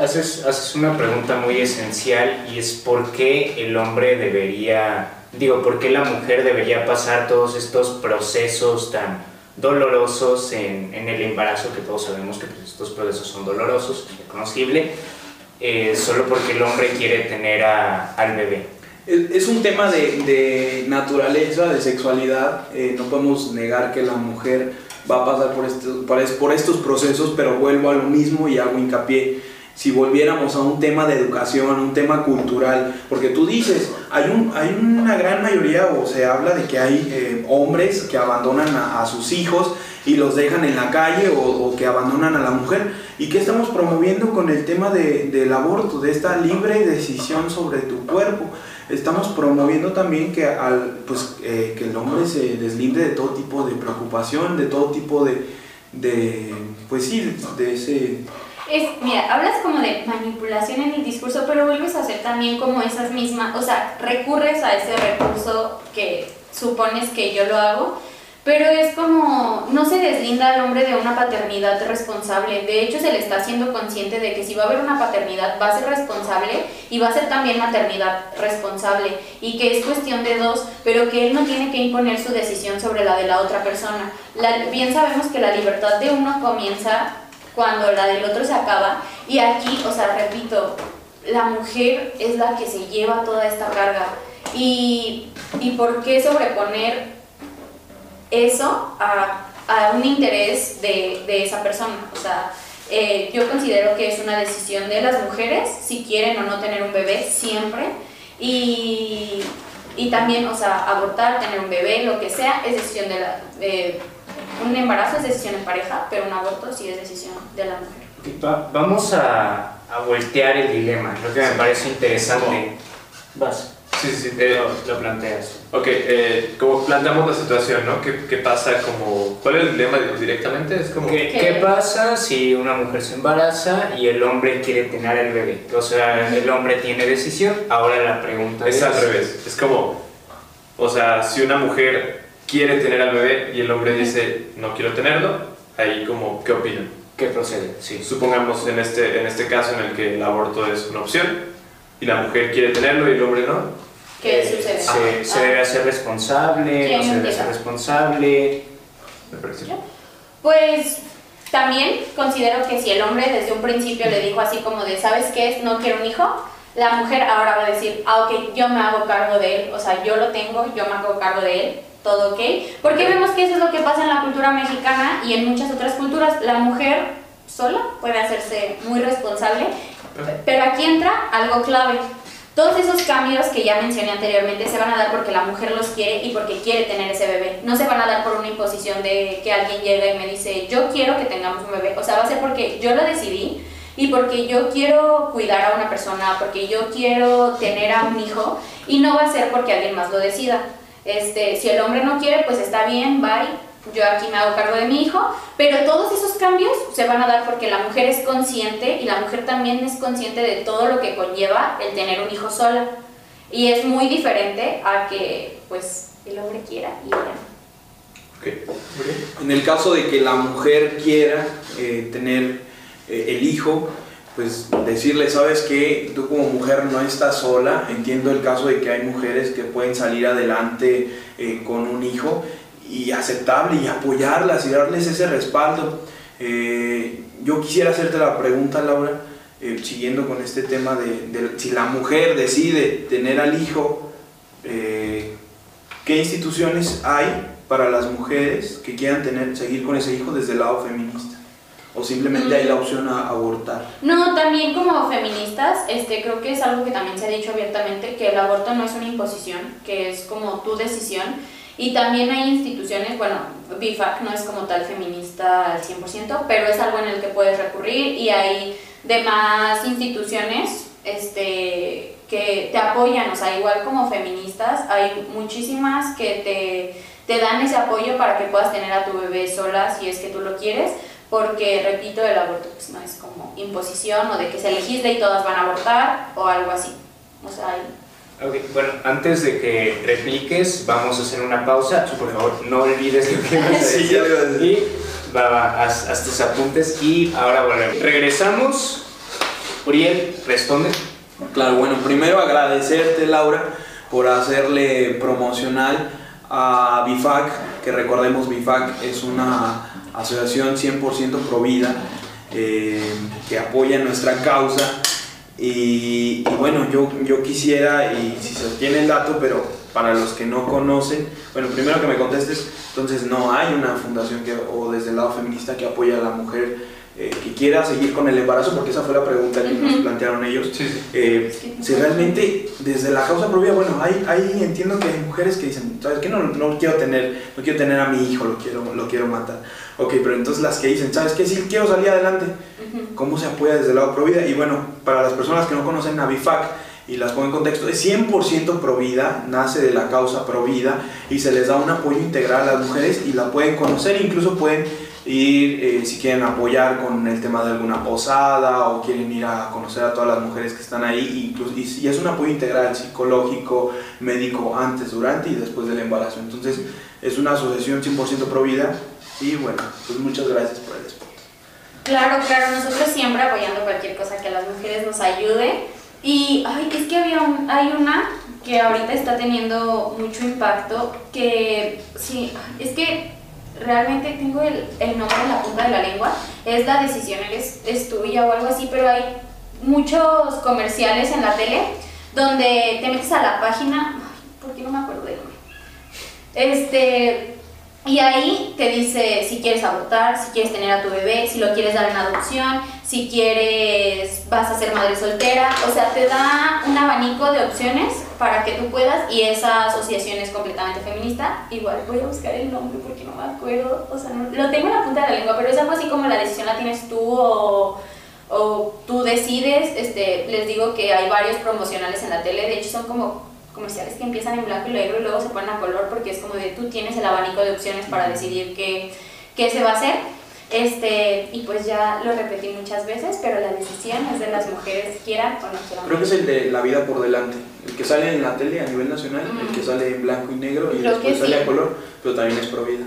Haces, haces una pregunta muy esencial y es por qué el hombre debería, digo, por qué la mujer debería pasar todos estos procesos tan dolorosos en, en el embarazo, que todos sabemos que pues, estos procesos son dolorosos, es reconocible, eh, solo porque el hombre quiere tener a, al bebé. Es un tema de, de naturaleza, de sexualidad. eh, no podemos negar que la mujer va a pasar por estos, por es- por estos procesos, pero vuelvo a lo mismo y hago hincapié. Si volviéramos a un tema de educación, a un tema cultural, porque tú dices, hay, un, hay una gran mayoría, o se habla de que hay eh, hombres que abandonan a, sus hijos y los dejan en la calle o, o que abandonan a la mujer. ¿Y qué estamos promoviendo con el tema de- del aborto, de esta libre decisión sobre tu cuerpo? Estamos promoviendo también que, al, pues, eh, que el hombre se deslinde de todo tipo de preocupación, de todo tipo de, de pues sí, de ese... Es, mira, hablas como de manipulación en el discurso, pero vuelves a hacer también como esas mismas, o sea, recurres a ese recurso que supones que yo lo hago, pero es como, no se deslinda al hombre de una paternidad responsable, de hecho se le está haciendo consciente de que si va a haber una paternidad va a ser responsable y va a ser también maternidad responsable y que es cuestión de dos, pero que él no tiene que imponer su decisión sobre la de la otra persona. Bien sabemos que la libertad de uno comienza cuando la del otro se acaba. Y aquí, o sea, repito, la mujer es la que se lleva toda esta carga. ¿Y, y por qué sobreponer eso a, a un interés de, de esa persona? O sea, eh, yo considero que es una decisión de las mujeres si quieren o no tener un bebé, siempre. Y, y también, o sea, abortar, tener un bebé, lo que sea, es decisión de la... de- un embarazo es decisión en pareja, pero un aborto sí es decisión de la mujer. Va- vamos a, a voltear el dilema, lo que me parece interesante. Vas, Sí, sí, eh, lo, lo planteas. ok, eh, como planteamos la situación, ¿no? ¿Qué, qué pasa como... ¿Cuál es el dilema directamente? Es como... ¿Qué, ¿Qué? qué pasa si una mujer se embaraza y el hombre quiere tener el bebé? O sea, el hombre tiene decisión, ahora la pregunta es... Es al revés. Es como, o sea, si una mujer quiere tener al bebé y el hombre dice no quiero tenerlo, ahí como, ¿qué opinan? ¿Qué procede? Sí. Supongamos en este, en este caso en el que el aborto es una opción y la mujer quiere tenerlo y el hombre no. ¿Qué Eh, sucede? Se, se Ah. debe hacer responsable, ¿Quién no se debe hacer responsable. Me parece. Pues también considero que si el hombre desde un principio le dijo así como de, ¿sabes qué es? No quiero un hijo, la mujer ahora va a decir, ah, ok, yo me hago cargo de él, o sea, yo lo tengo, yo me hago cargo de él, todo ok. Porque vemos que eso es lo que pasa en la cultura mexicana y en muchas otras culturas. La mujer sola puede hacerse muy responsable, pero aquí entra algo clave. Todos esos cambios que ya mencioné anteriormente se van a dar porque la mujer los quiere y porque quiere tener ese bebé. No se van a dar por una imposición de que alguien llega y me dice, yo quiero que tengamos un bebé. O sea, va a ser porque yo lo decidí y porque yo quiero cuidar a una persona, porque yo quiero tener a un hijo y no va a ser porque alguien más lo decida. Este, si el hombre no quiere, pues está bien, bye. Yo aquí me hago cargo de mi hijo, pero todos esos cambios se van a dar porque la mujer es consciente y la mujer también es consciente de todo lo que conlleva el tener un hijo sola. Y es muy diferente a que pues el hombre quiera y ella no. Ok, muy bien. En el caso de que la mujer quiera eh, tener eh, el hijo, pues decirle, sabes que tú como mujer no estás sola, entiendo el caso de que hay mujeres que pueden salir adelante eh, con un hijo y aceptable y apoyarlas y darles ese respaldo. Eh, yo quisiera hacerte la pregunta, Laura, eh, siguiendo con este tema de, de si la mujer decide tener al hijo, ¿qué instituciones hay para las mujeres que quieran tener, seguir con ese hijo desde el lado feminista? O simplemente hay la opción a abortar. No, también como feministas, este, creo que es algo que también se ha dicho abiertamente, que el aborto no es una imposición, que es como tu decisión. Y también hay instituciones, bueno, BIFAC no es como tal feminista al 100%, pero es algo en el que puedes recurrir y hay demás instituciones este, que te apoyan, o sea, igual como feministas, hay muchísimas que te, te dan ese apoyo para que puedas tener a tu bebé sola si es que tú lo quieres porque, repito, el aborto pues, no es como imposición o de que se legisle y todas van a abortar o algo así. O sea, hay... bueno, antes de que repliques, vamos a hacer una pausa. Por favor, no olvides lo que vas a decir. sí, ya lo iba a decir. Y va, va, haz, haz tus apuntes y ahora volvemos. Regresamos. Uriel, responde. Claro, bueno, primero agradecerte Laura por hacerle promocional a BIFAC, que recordemos BIFAC es una asociación 100% provida eh, que apoya nuestra causa. Y, bueno, yo, yo quisiera, y si se tiene el dato, pero para los que no conocen, bueno, primero que me contestes, entonces no hay una fundación que, o desde el lado feminista que apoya a la mujer eh, que quiera seguir con el embarazo, porque esa fue la pregunta que uh -huh. nos plantearon ellos. Sí, sí. Eh, si realmente desde la causa propia, bueno, hay, hay, entiendo que hay mujeres que dicen, ¿sabes qué? No, no quiero tener, no quiero tener a mi hijo, lo quiero, lo quiero matar. Ok, pero entonces las que dicen, ¿sabes qué? Sí, quiero salir adelante. Uh -huh. ¿Cómo se apoya desde el lado Provida? Y bueno, para las personas que no conocen a BIFAC, y las pongo en contexto, es 100% Provida, nace de la causa Provida y se les da un apoyo integral a las mujeres y la pueden conocer, incluso pueden ir eh, si quieren apoyar con el tema de alguna posada o quieren ir a conocer a todas las mujeres que están ahí incluso, y, y, es un apoyo integral psicológico, médico antes, durante y después del embarazo entonces es una asociación 100% pro vida y bueno, pues muchas gracias por el spot. Claro, claro, nosotros siempre apoyando cualquier cosa que a las mujeres nos ayude y ay, es que había un, hay una que ahorita está teniendo mucho impacto que sí, es que realmente tengo el, el, nombre en la punta de la lengua, es la decisión es, es tuya o algo así, pero hay muchos comerciales en la tele donde te metes a la página, ¿por qué no me acuerdo del nombre? Este, y ahí te dice si quieres abortar, si quieres tener a tu bebé, si lo quieres dar en adopción, si quieres, vas a ser madre soltera, o sea, te da un abanico de opciones para que tú puedas y esa asociación es completamente feminista. Igual voy a buscar el nombre porque no me acuerdo, o sea, no, lo tengo en la punta de la lengua, pero es algo así como la decisión la tienes tú o, o tú decides, este, les digo que hay varios promocionales en la tele, de hecho son como comerciales que empiezan en blanco y negro y luego se ponen a color porque es como de tú tienes el abanico de opciones para decidir qué, qué se va a hacer. Este, y pues ya lo repetí muchas veces, pero la decisión es de las mujeres, quieran o no quieran. Creo que es el de La vida por delante, el que sale en la tele a nivel nacional, mm. el que sale en blanco y negro y Creo después que sale sí. a color, pero también es pro vida.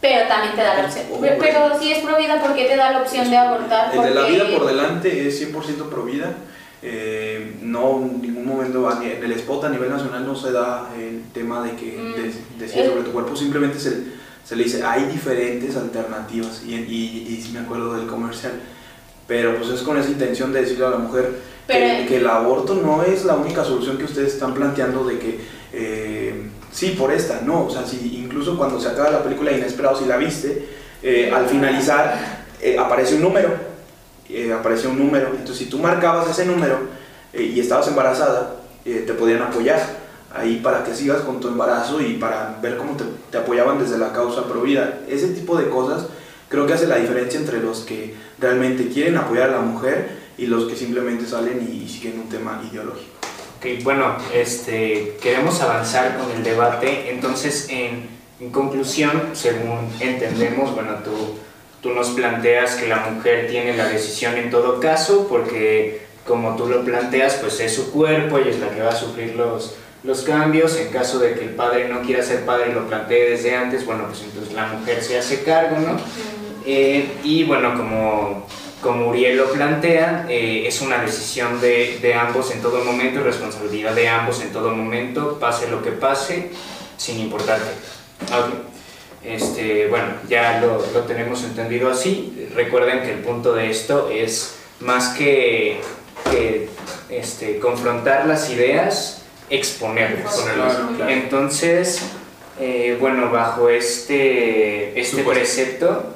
Pero también te da la opción. Pero, pero si es pro vida, ¿por qué te da la opción de abortar? El de La Porque- vida por delante es 100% pro vida. Eh, no en ningún momento en el spot a nivel nacional no se da el tema de que Mm. de- decide Eh. sobre tu cuerpo simplemente se, se le dice hay diferentes alternativas y, y, y me acuerdo del comercial pero pues es con esa intención de decirle a la mujer que, el aborto no es la única solución que ustedes están planteando de que eh, sí por esta no o sea si incluso cuando se acaba la película Inesperado si la viste eh, al finalizar eh, aparece un número eh, aparecía un número. Entonces, si tú marcabas ese número eh, y estabas embarazada, eh, te podían apoyar ahí para que sigas con tu embarazo y para ver cómo te, te apoyaban desde la causa pro vida. Ese tipo de cosas creo que hace la diferencia entre los que realmente quieren apoyar a la mujer y los que simplemente salen y, y siguen un tema ideológico. Ok, bueno, este, queremos avanzar con el debate, entonces en, en conclusión, según entendemos, bueno, tú, tú nos planteas que la mujer tiene la decisión en todo caso, porque como tú lo planteas, pues es su cuerpo, ella es la que va a sufrir los, los cambios, en caso de que el padre no quiera ser padre y lo plantee desde antes, bueno, pues entonces la mujer se hace cargo, ¿no? Eh, y bueno, como, como Uriel lo plantea, eh, es una decisión de, de ambos en todo momento, y responsabilidad de ambos en todo momento, pase lo que pase, sin importar qué. Este, bueno, ya lo, lo tenemos entendido así. Recuerden que el punto de esto es más que, que este, confrontar las ideas, exponerlas. Exponerlas, claro. Entonces, eh, bueno, bajo este, este Supuesto. precepto,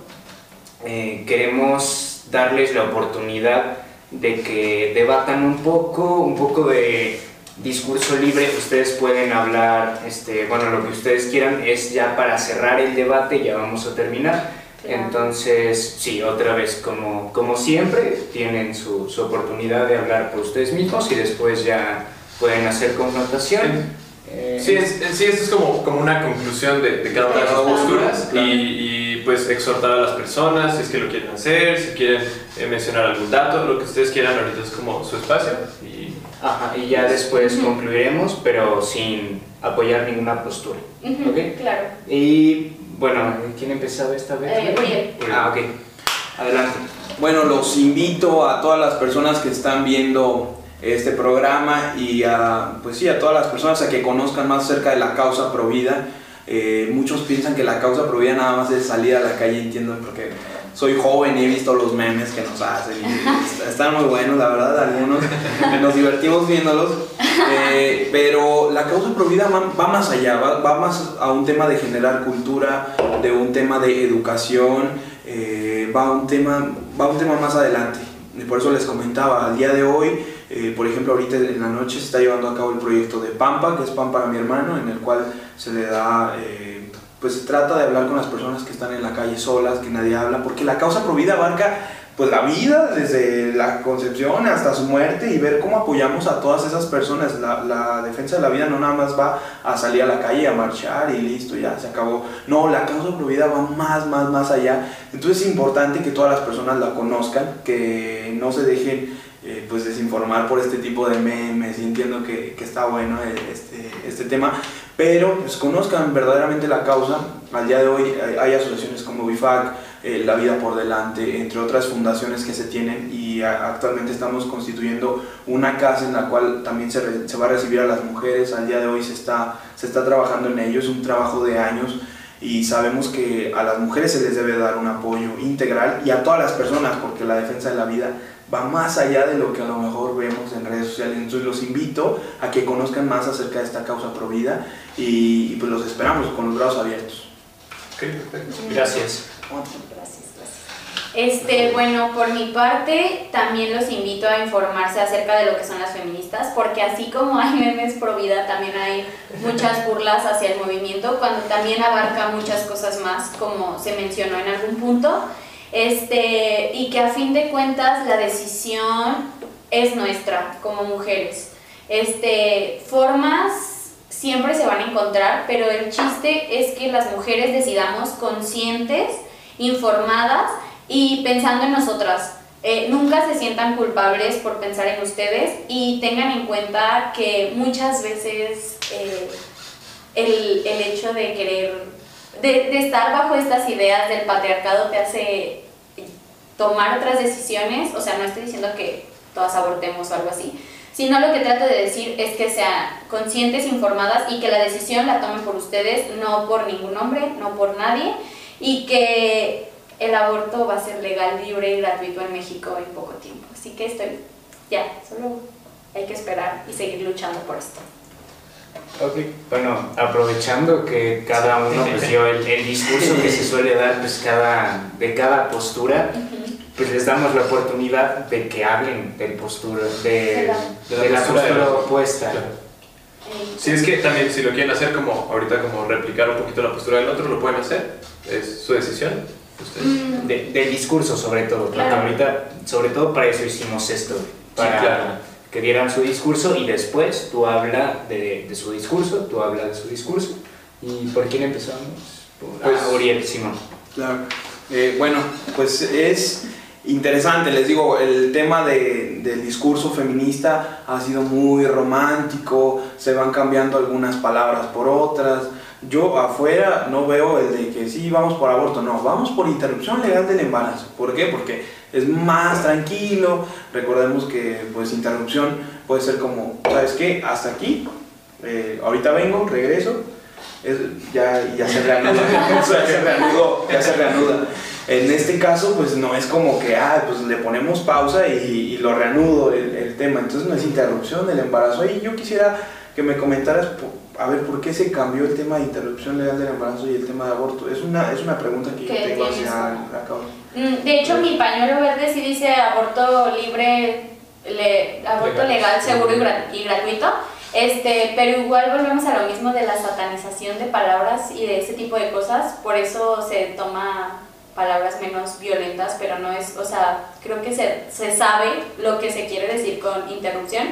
eh, queremos darles la oportunidad de que debatan un poco, un poco de discurso libre, ustedes pueden hablar, este, bueno, lo que ustedes quieran es ya para cerrar el debate, ya vamos a terminar. Claro. Entonces, sí, otra vez, como, como siempre, tienen su, su oportunidad de hablar por ustedes mismos y después ya pueden hacer confrontación. Eh, Sí, es, sí, esto es como, como una conclusión de, de cada una de sus posturas y, y, pues exhortar a las personas si es que lo quieren hacer, si quieren eh, mencionar algún dato, lo que ustedes quieran ahorita es como su espacio y Ajá, y ya después concluiremos, pero sin apoyar ninguna postura. Ujú, ¿ok? Claro. Y bueno, ¿quién empezaba esta vez? Eh, Uriel. Ah, ok. Adelante. Bueno, los invito a todas las personas que están viendo este programa y a, pues sí, a todas las personas a que conozcan más acerca de la causa Provida. Eh, muchos piensan que la causa Provida nada más es salir a la calle, entiendo, porque soy joven y he visto los memes que nos hacen y est- están muy buenos, la verdad, algunos. Nos divertimos viéndolos. Eh, pero la causa Provida va, más allá, va, va más a un tema de generar cultura, de un tema de educación, eh, va, a un tema, va a un tema más adelante. Y por eso les comentaba, al día de hoy, eh, por ejemplo, ahorita en la noche se está llevando a cabo el proyecto de Pampa, que es Pan para mi hermano, en el cual se le da, eh, pues se trata de hablar con las personas que están en la calle solas, que nadie habla, porque la causa Provida abarca pues la vida desde la concepción hasta su muerte y ver cómo apoyamos a todas esas personas. La, la defensa de la vida no nada más va a salir a la calle a marchar y listo, ya se acabó. No, la causa Provida va más, más, más allá. Entonces es importante que todas las personas la conozcan, que no se dejen eh, pues desinformar por este tipo de memes y entiendo que, que está bueno eh, este, este tema, pero pues conozcan verdaderamente la causa. Al día de hoy hay, hay asociaciones como BIFAC, eh, La Vida por Delante, entre otras fundaciones que se tienen y a- actualmente estamos constituyendo una casa en la cual también se, re- se va a recibir a las mujeres. Al día de hoy se está, se está trabajando en ello, es un trabajo de años y sabemos que a las mujeres se les debe dar un apoyo integral y a todas las personas porque la defensa de la vida va más allá de lo que a lo mejor vemos en redes sociales. Entonces los invito a que conozcan más acerca de esta causa provida y, y pues los esperamos con los brazos abiertos. Ok, perfecto. Gracias. Gracias, gracias. Este, bueno, por mi parte, también los invito a informarse acerca de lo que son las feministas, porque así como hay memes pro vida, también hay muchas burlas hacia el movimiento, cuando también abarca muchas cosas más, como se mencionó en algún punto, este, y que a fin de cuentas la decisión es nuestra como mujeres. Este, formas siempre se van a encontrar, pero el chiste es que las mujeres decidamos conscientes, informadas y pensando en nosotras. Eh, nunca se sientan culpables por pensar en ustedes y tengan en cuenta que muchas veces eh, el, el hecho de querer, de, estar bajo estas ideas del patriarcado te hace tomar otras decisiones, o sea, no estoy diciendo que todas abortemos o algo así, sino lo que trato de decir es que sean conscientes, informadas y que la decisión la tomen por ustedes, no por ningún hombre, no por nadie, y que el aborto va a ser legal, libre y gratuito en México en poco tiempo. Así que estoy, ya, solo hay que esperar y seguir luchando por esto. Ok, bueno, aprovechando que cada uno pues, dio el, el discurso que se suele dar pues, cada, de cada postura, pues les damos la oportunidad de que hablen del postura, de, De la- de la postura de postura los- opuesta. Claro. Si es que también si lo quieren hacer como ahorita como replicar un poquito la postura del otro, lo pueden hacer. Es su decisión. Ustedes. mm, De- del discurso sobre todo, porque Claro. ahorita, sobre todo para eso hicimos esto, para claro. Que dieran su discurso y después tú habla de, de su discurso, tú habla de su discurso. ¿Y por quién empezamos? Por Pues- ah, Uriel, Simón. Claro. Eh, bueno, pues es interesante, les digo, el tema de- del discurso feminista ha sido muy romántico, se van cambiando algunas palabras por otras. Yo afuera no veo el de que sí, vamos por aborto, no, vamos por interrupción legal del embarazo. ¿Por qué? Porque es más tranquilo, recordemos que pues interrupción puede ser como, ¿sabes qué? Hasta aquí, eh, ahorita vengo, regreso, es- ya, ya se reanuda, ya se reanudó, ya se reanuda. En este caso, pues no es como que, ah, pues le ponemos pausa y, y lo reanudo el, el tema. Entonces no es interrupción del embarazo. Ahí yo quisiera que me comentaras, a ver, ¿por qué se cambió el tema de interrupción legal del embarazo y el tema de aborto? Es una, es una pregunta que yo tengo tienes. hacia la causa. Mm, De hecho, mi pañuelo verde sí dice aborto libre, le- aborto Legal. legal, seguro y, y gratuito. Este, pero igual volvemos a lo mismo de la satanización de palabras y de ese tipo de cosas. Por eso se toma palabras menos violentas, pero no es, o sea, creo que se, se sabe lo que se quiere decir con interrupción.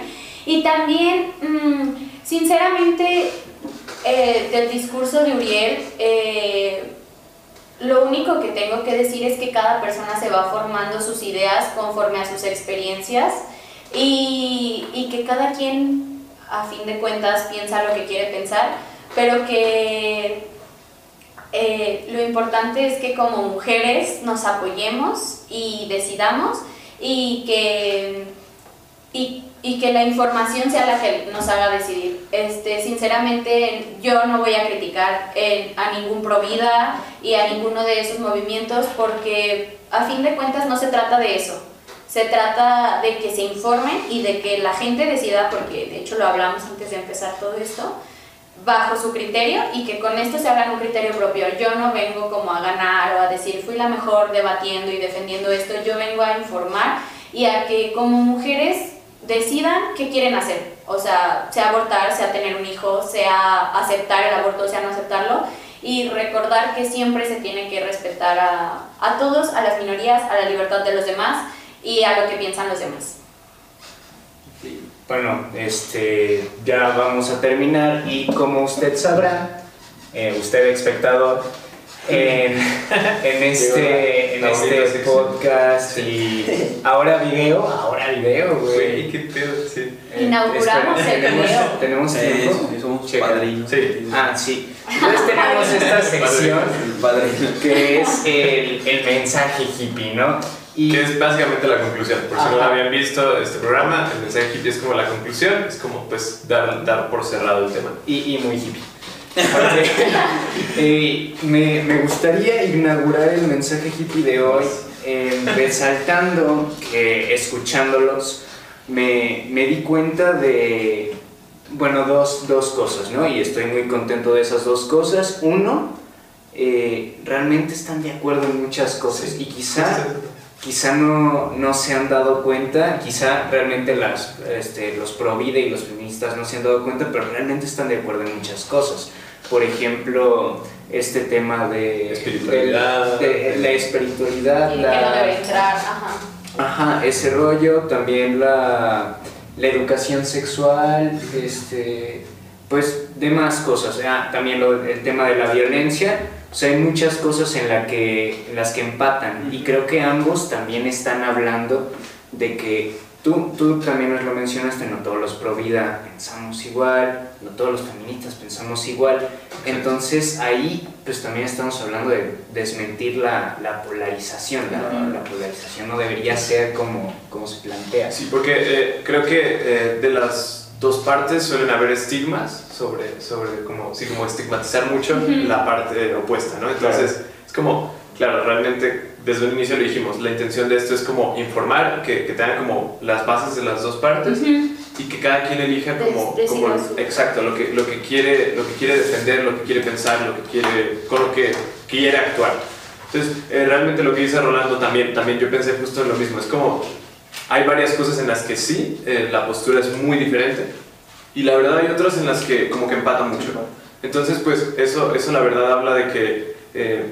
Y también, mm, sinceramente, eh, del discurso de Uriel, eh, lo único que tengo que decir es que cada persona se va formando sus ideas conforme a sus experiencias y, y que cada quien, a fin de cuentas, piensa lo que quiere pensar, pero que eh, lo importante es que como mujeres nos apoyemos y decidamos y que, y, y que la información sea la que nos haga decidir. Este, sinceramente, yo no voy a criticar a ningún Provida y a ninguno de esos movimientos porque a fin de cuentas no se trata de eso. Se trata de que se informen y de que la gente decida, porque de hecho lo hablamos antes de empezar todo esto, bajo su criterio y que con esto se hagan un criterio propio. Yo no vengo como a ganar o a decir fui la mejor debatiendo y defendiendo esto, yo vengo a informar y a que como mujeres decidan qué quieren hacer. O sea, sea abortar, sea tener un hijo, sea aceptar el aborto, sea no aceptarlo. Y recordar que siempre se tiene que respetar a, a todos, a las minorías, a la libertad de los demás y a lo que piensan los demás. Bueno, este, ya vamos a terminar y como usted sabrá, eh, usted espectador, en, en este, en este podcast y ahora video, ahora video, Güey, qué pedo, sí. Eh, Inauguramos el tenemos- video. Tenemos tiempo. somos padrinos. Sí. Ah, sí. Entonces tenemos esta sección que es el, el mensaje hippie, ¿no? Y Que es básicamente la conclusión. Por si no Ajá. habían visto este programa, el mensaje hippie es como la conclusión, es como pues dar, dar por cerrado el tema. y, y muy hippie. Eh, me, me gustaría inaugurar el mensaje hippie de hoy eh, resaltando que escuchándolos me, me di cuenta de, bueno, dos, dos cosas, ¿no? Y estoy muy contento de esas dos cosas. Uno, eh, realmente están de acuerdo en muchas cosas y quizá quizá no, no se han dado cuenta, quizá realmente las, este, los pro vida y los feministas no se han dado cuenta, pero realmente están de acuerdo en muchas cosas. Por ejemplo, este tema de Espiritualidad. de- de la espiritualidad, que la- no debe entrar, ajá. Ajá, ese rollo, también la, la educación sexual, este, pues demás cosas. Ah, también lo- el tema de la violencia. O sea, hay muchas cosas en, la que, en las que empatan. Y creo que ambos también están hablando de que tú, tú también nos lo mencionaste, no todos los pro vida pensamos igual, no todos los feministas pensamos igual. Entonces ahí pues también estamos hablando de desmentir la, la polarización. La, la polarización no debería ser como, como se plantea. Sí, porque eh, creo que eh, de las dos partes suelen haber estigmas sobre, sobre como, sí, como estigmatizar mucho la parte opuesta, ¿no? Entonces, es como, claro, realmente desde el inicio lo dijimos, la intención de esto es como informar, que, que tengan como las bases de las dos partes y que cada quien elija como, Des- como exacto, lo que, lo, que quiere, lo que quiere defender, lo que quiere pensar, lo que quiere, con lo que quiere actuar. Entonces, eh, realmente lo que dice Rolando también, también yo pensé justo en lo mismo, es como hay varias cosas en las que sí, eh, la postura es muy diferente y la verdad hay otras en las que como que empata mucho. Entonces, pues eso, eso la verdad habla de que eh,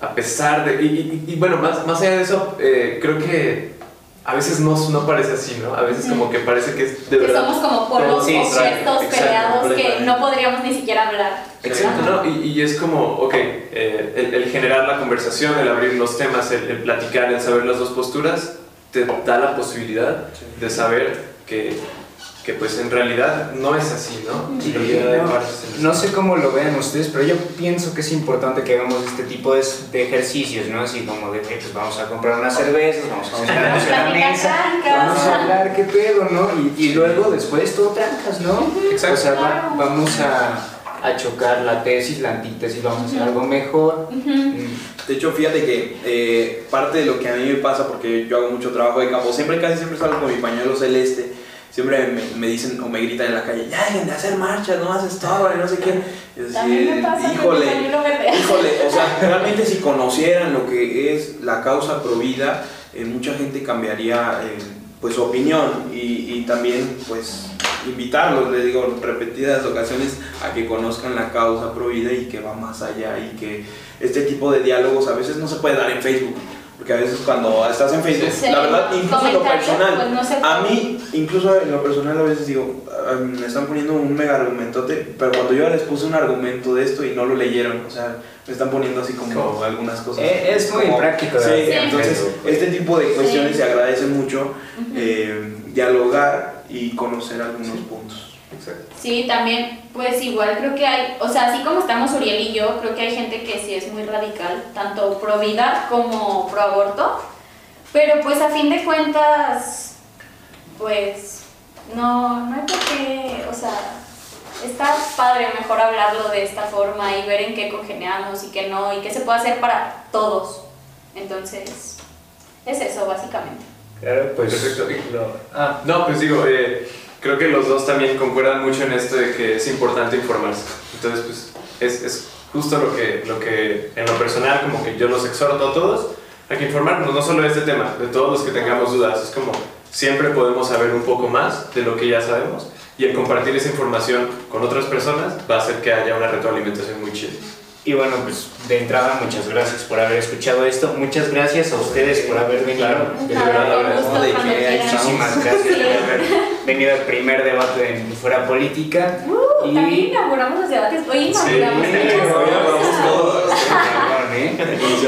a pesar de... Y, y- y, bueno, más, más allá de eso, eh, creo que a veces no, no parece así, ¿no? A veces como que parece que es de Que verdad... somos como polos Sí, exacto, peleados, que no podríamos ni siquiera hablar. Exacto, ¿no? Y, y es como, ok, eh, el, el generar la conversación, el abrir los temas, el, el platicar, el saber las dos posturas, te da la posibilidad de saber que, que pues en realidad no es así, ¿no? Sí, no, sé cómo lo vean ustedes, pero yo pienso que es importante que hagamos este tipo de, de ejercicios, ¿no? Así como de, "Hey, pues vamos a comprar unas cervezas, vamos a sentarnos en la mesa, vamos a hablar qué pedo, ¿no? Y, y luego después todo trancas, ¿no? Exacto. O sea, va- vamos a, a chocar la tesis, la antítesis, vamos a hacer algo mejor. Mm, De hecho, fíjate que eh, parte de lo que a mí me pasa, porque yo hago mucho trabajo de campo, siempre casi siempre salgo con mi pañuelo celeste, siempre me, me dicen o me gritan en la calle, ya dejen de hacer marchas, no haces todo, y no sé qué. Me pasa con mi híjole, híjole, o sea, realmente si conocieran lo que es la causa pro vida, eh, mucha gente cambiaría eh, pues su opinión y, y también pues invitarlos, les digo, repetidas ocasiones a que conozcan la causa pro vida y que va más allá y que este tipo de diálogos a veces no se puede dar en Facebook. Porque a veces cuando estás en Facebook, Sí. la verdad, incluso en lo personal, pues, no a mí, incluso en lo personal a veces digo, "Ah, me están poniendo un mega argumentote, pero cuando yo les puse un argumento de esto y no lo leyeron, o sea, me están poniendo así como algunas cosas. Eh, es muy como- práctico, Sí, ¿verdad? entonces este tipo de cuestiones Sí. se agradece mucho, eh, dialogar y conocer algunos puntos. Exacto. Sí, también, pues igual creo que hay, o sea, así como estamos Uriel y yo, creo que hay gente que sí es muy radical, tanto pro vida como pro aborto, pero pues a fin de cuentas, pues no, no hay por qué, o sea, está padre mejor hablarlo de esta forma y ver en qué congeniamos y qué no, y qué se puede hacer para todos. Entonces, es eso básicamente. Claro, pues. Perfecto. lo- ah, No, pues digo, eh, creo que los dos también concuerdan mucho en esto de que es importante informarse. Entonces, pues es, es justo lo que, lo que en lo personal como que yo los exhorto a todos a que informarnos, no solo de este tema, de todos los que tengamos dudas. Es como siempre podemos saber un poco más de lo que ya sabemos y el compartir esa información con otras personas va a hacer que haya una retroalimentación muy chida. Y bueno, pues de entrada, muchas gracias por haber escuchado esto. Muchas gracias a ustedes por haber venido. Claro. De verdad. Muchísimas gracias Sí. por haber venido al primer debate en Fuera Política. Uh, Y- También inauguramos los debates. Hoy inauguramos Sí, muchas inauguramos cosas. todos. ¿eh?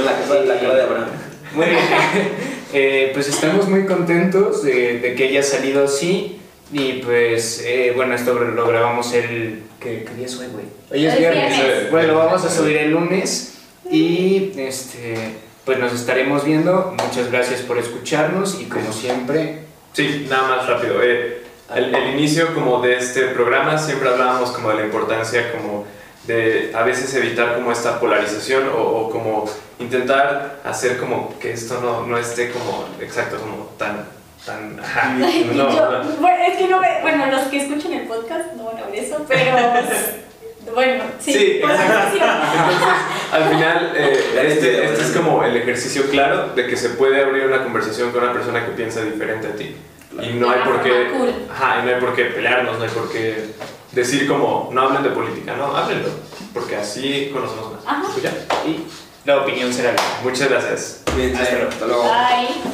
La cara, la cara de Abraham. Muy bien. Eh, pues estamos muy contentos de, de que haya salido así. Y pues, eh, bueno, esto lo grabamos el. ¿Qué, qué día es hoy, güey? Hoy es viernes. viernes. Bueno, lo vamos a subir el lunes. Y este. Pues nos estaremos viendo. Muchas gracias por escucharnos. Y como siempre. Sí, nada más rápido. eh, el, el inicio como de este programa siempre hablábamos como de la importancia como de a veces evitar como esta polarización o, o como intentar hacer como que esto no, no esté como exacto como tan tan ajá, no, yo- no. bueno, es que no ve- bueno, los que escuchan el podcast no van a ver eso, pero bueno, sí, Sí, supuesto. Al final, eh, este, entiendo, este es como el ejercicio claro de que se puede abrir una conversación con una persona que piensa diferente a ti. Y no hay por qué, ajá, y no hay por qué pelearnos, no hay por qué decir como, no hablen de política, no, háblenlo, porque así conocemos más. Ajá. Pues ya. Y la opinión será la. Muchas gracias. Luego. hasta luego. Bye.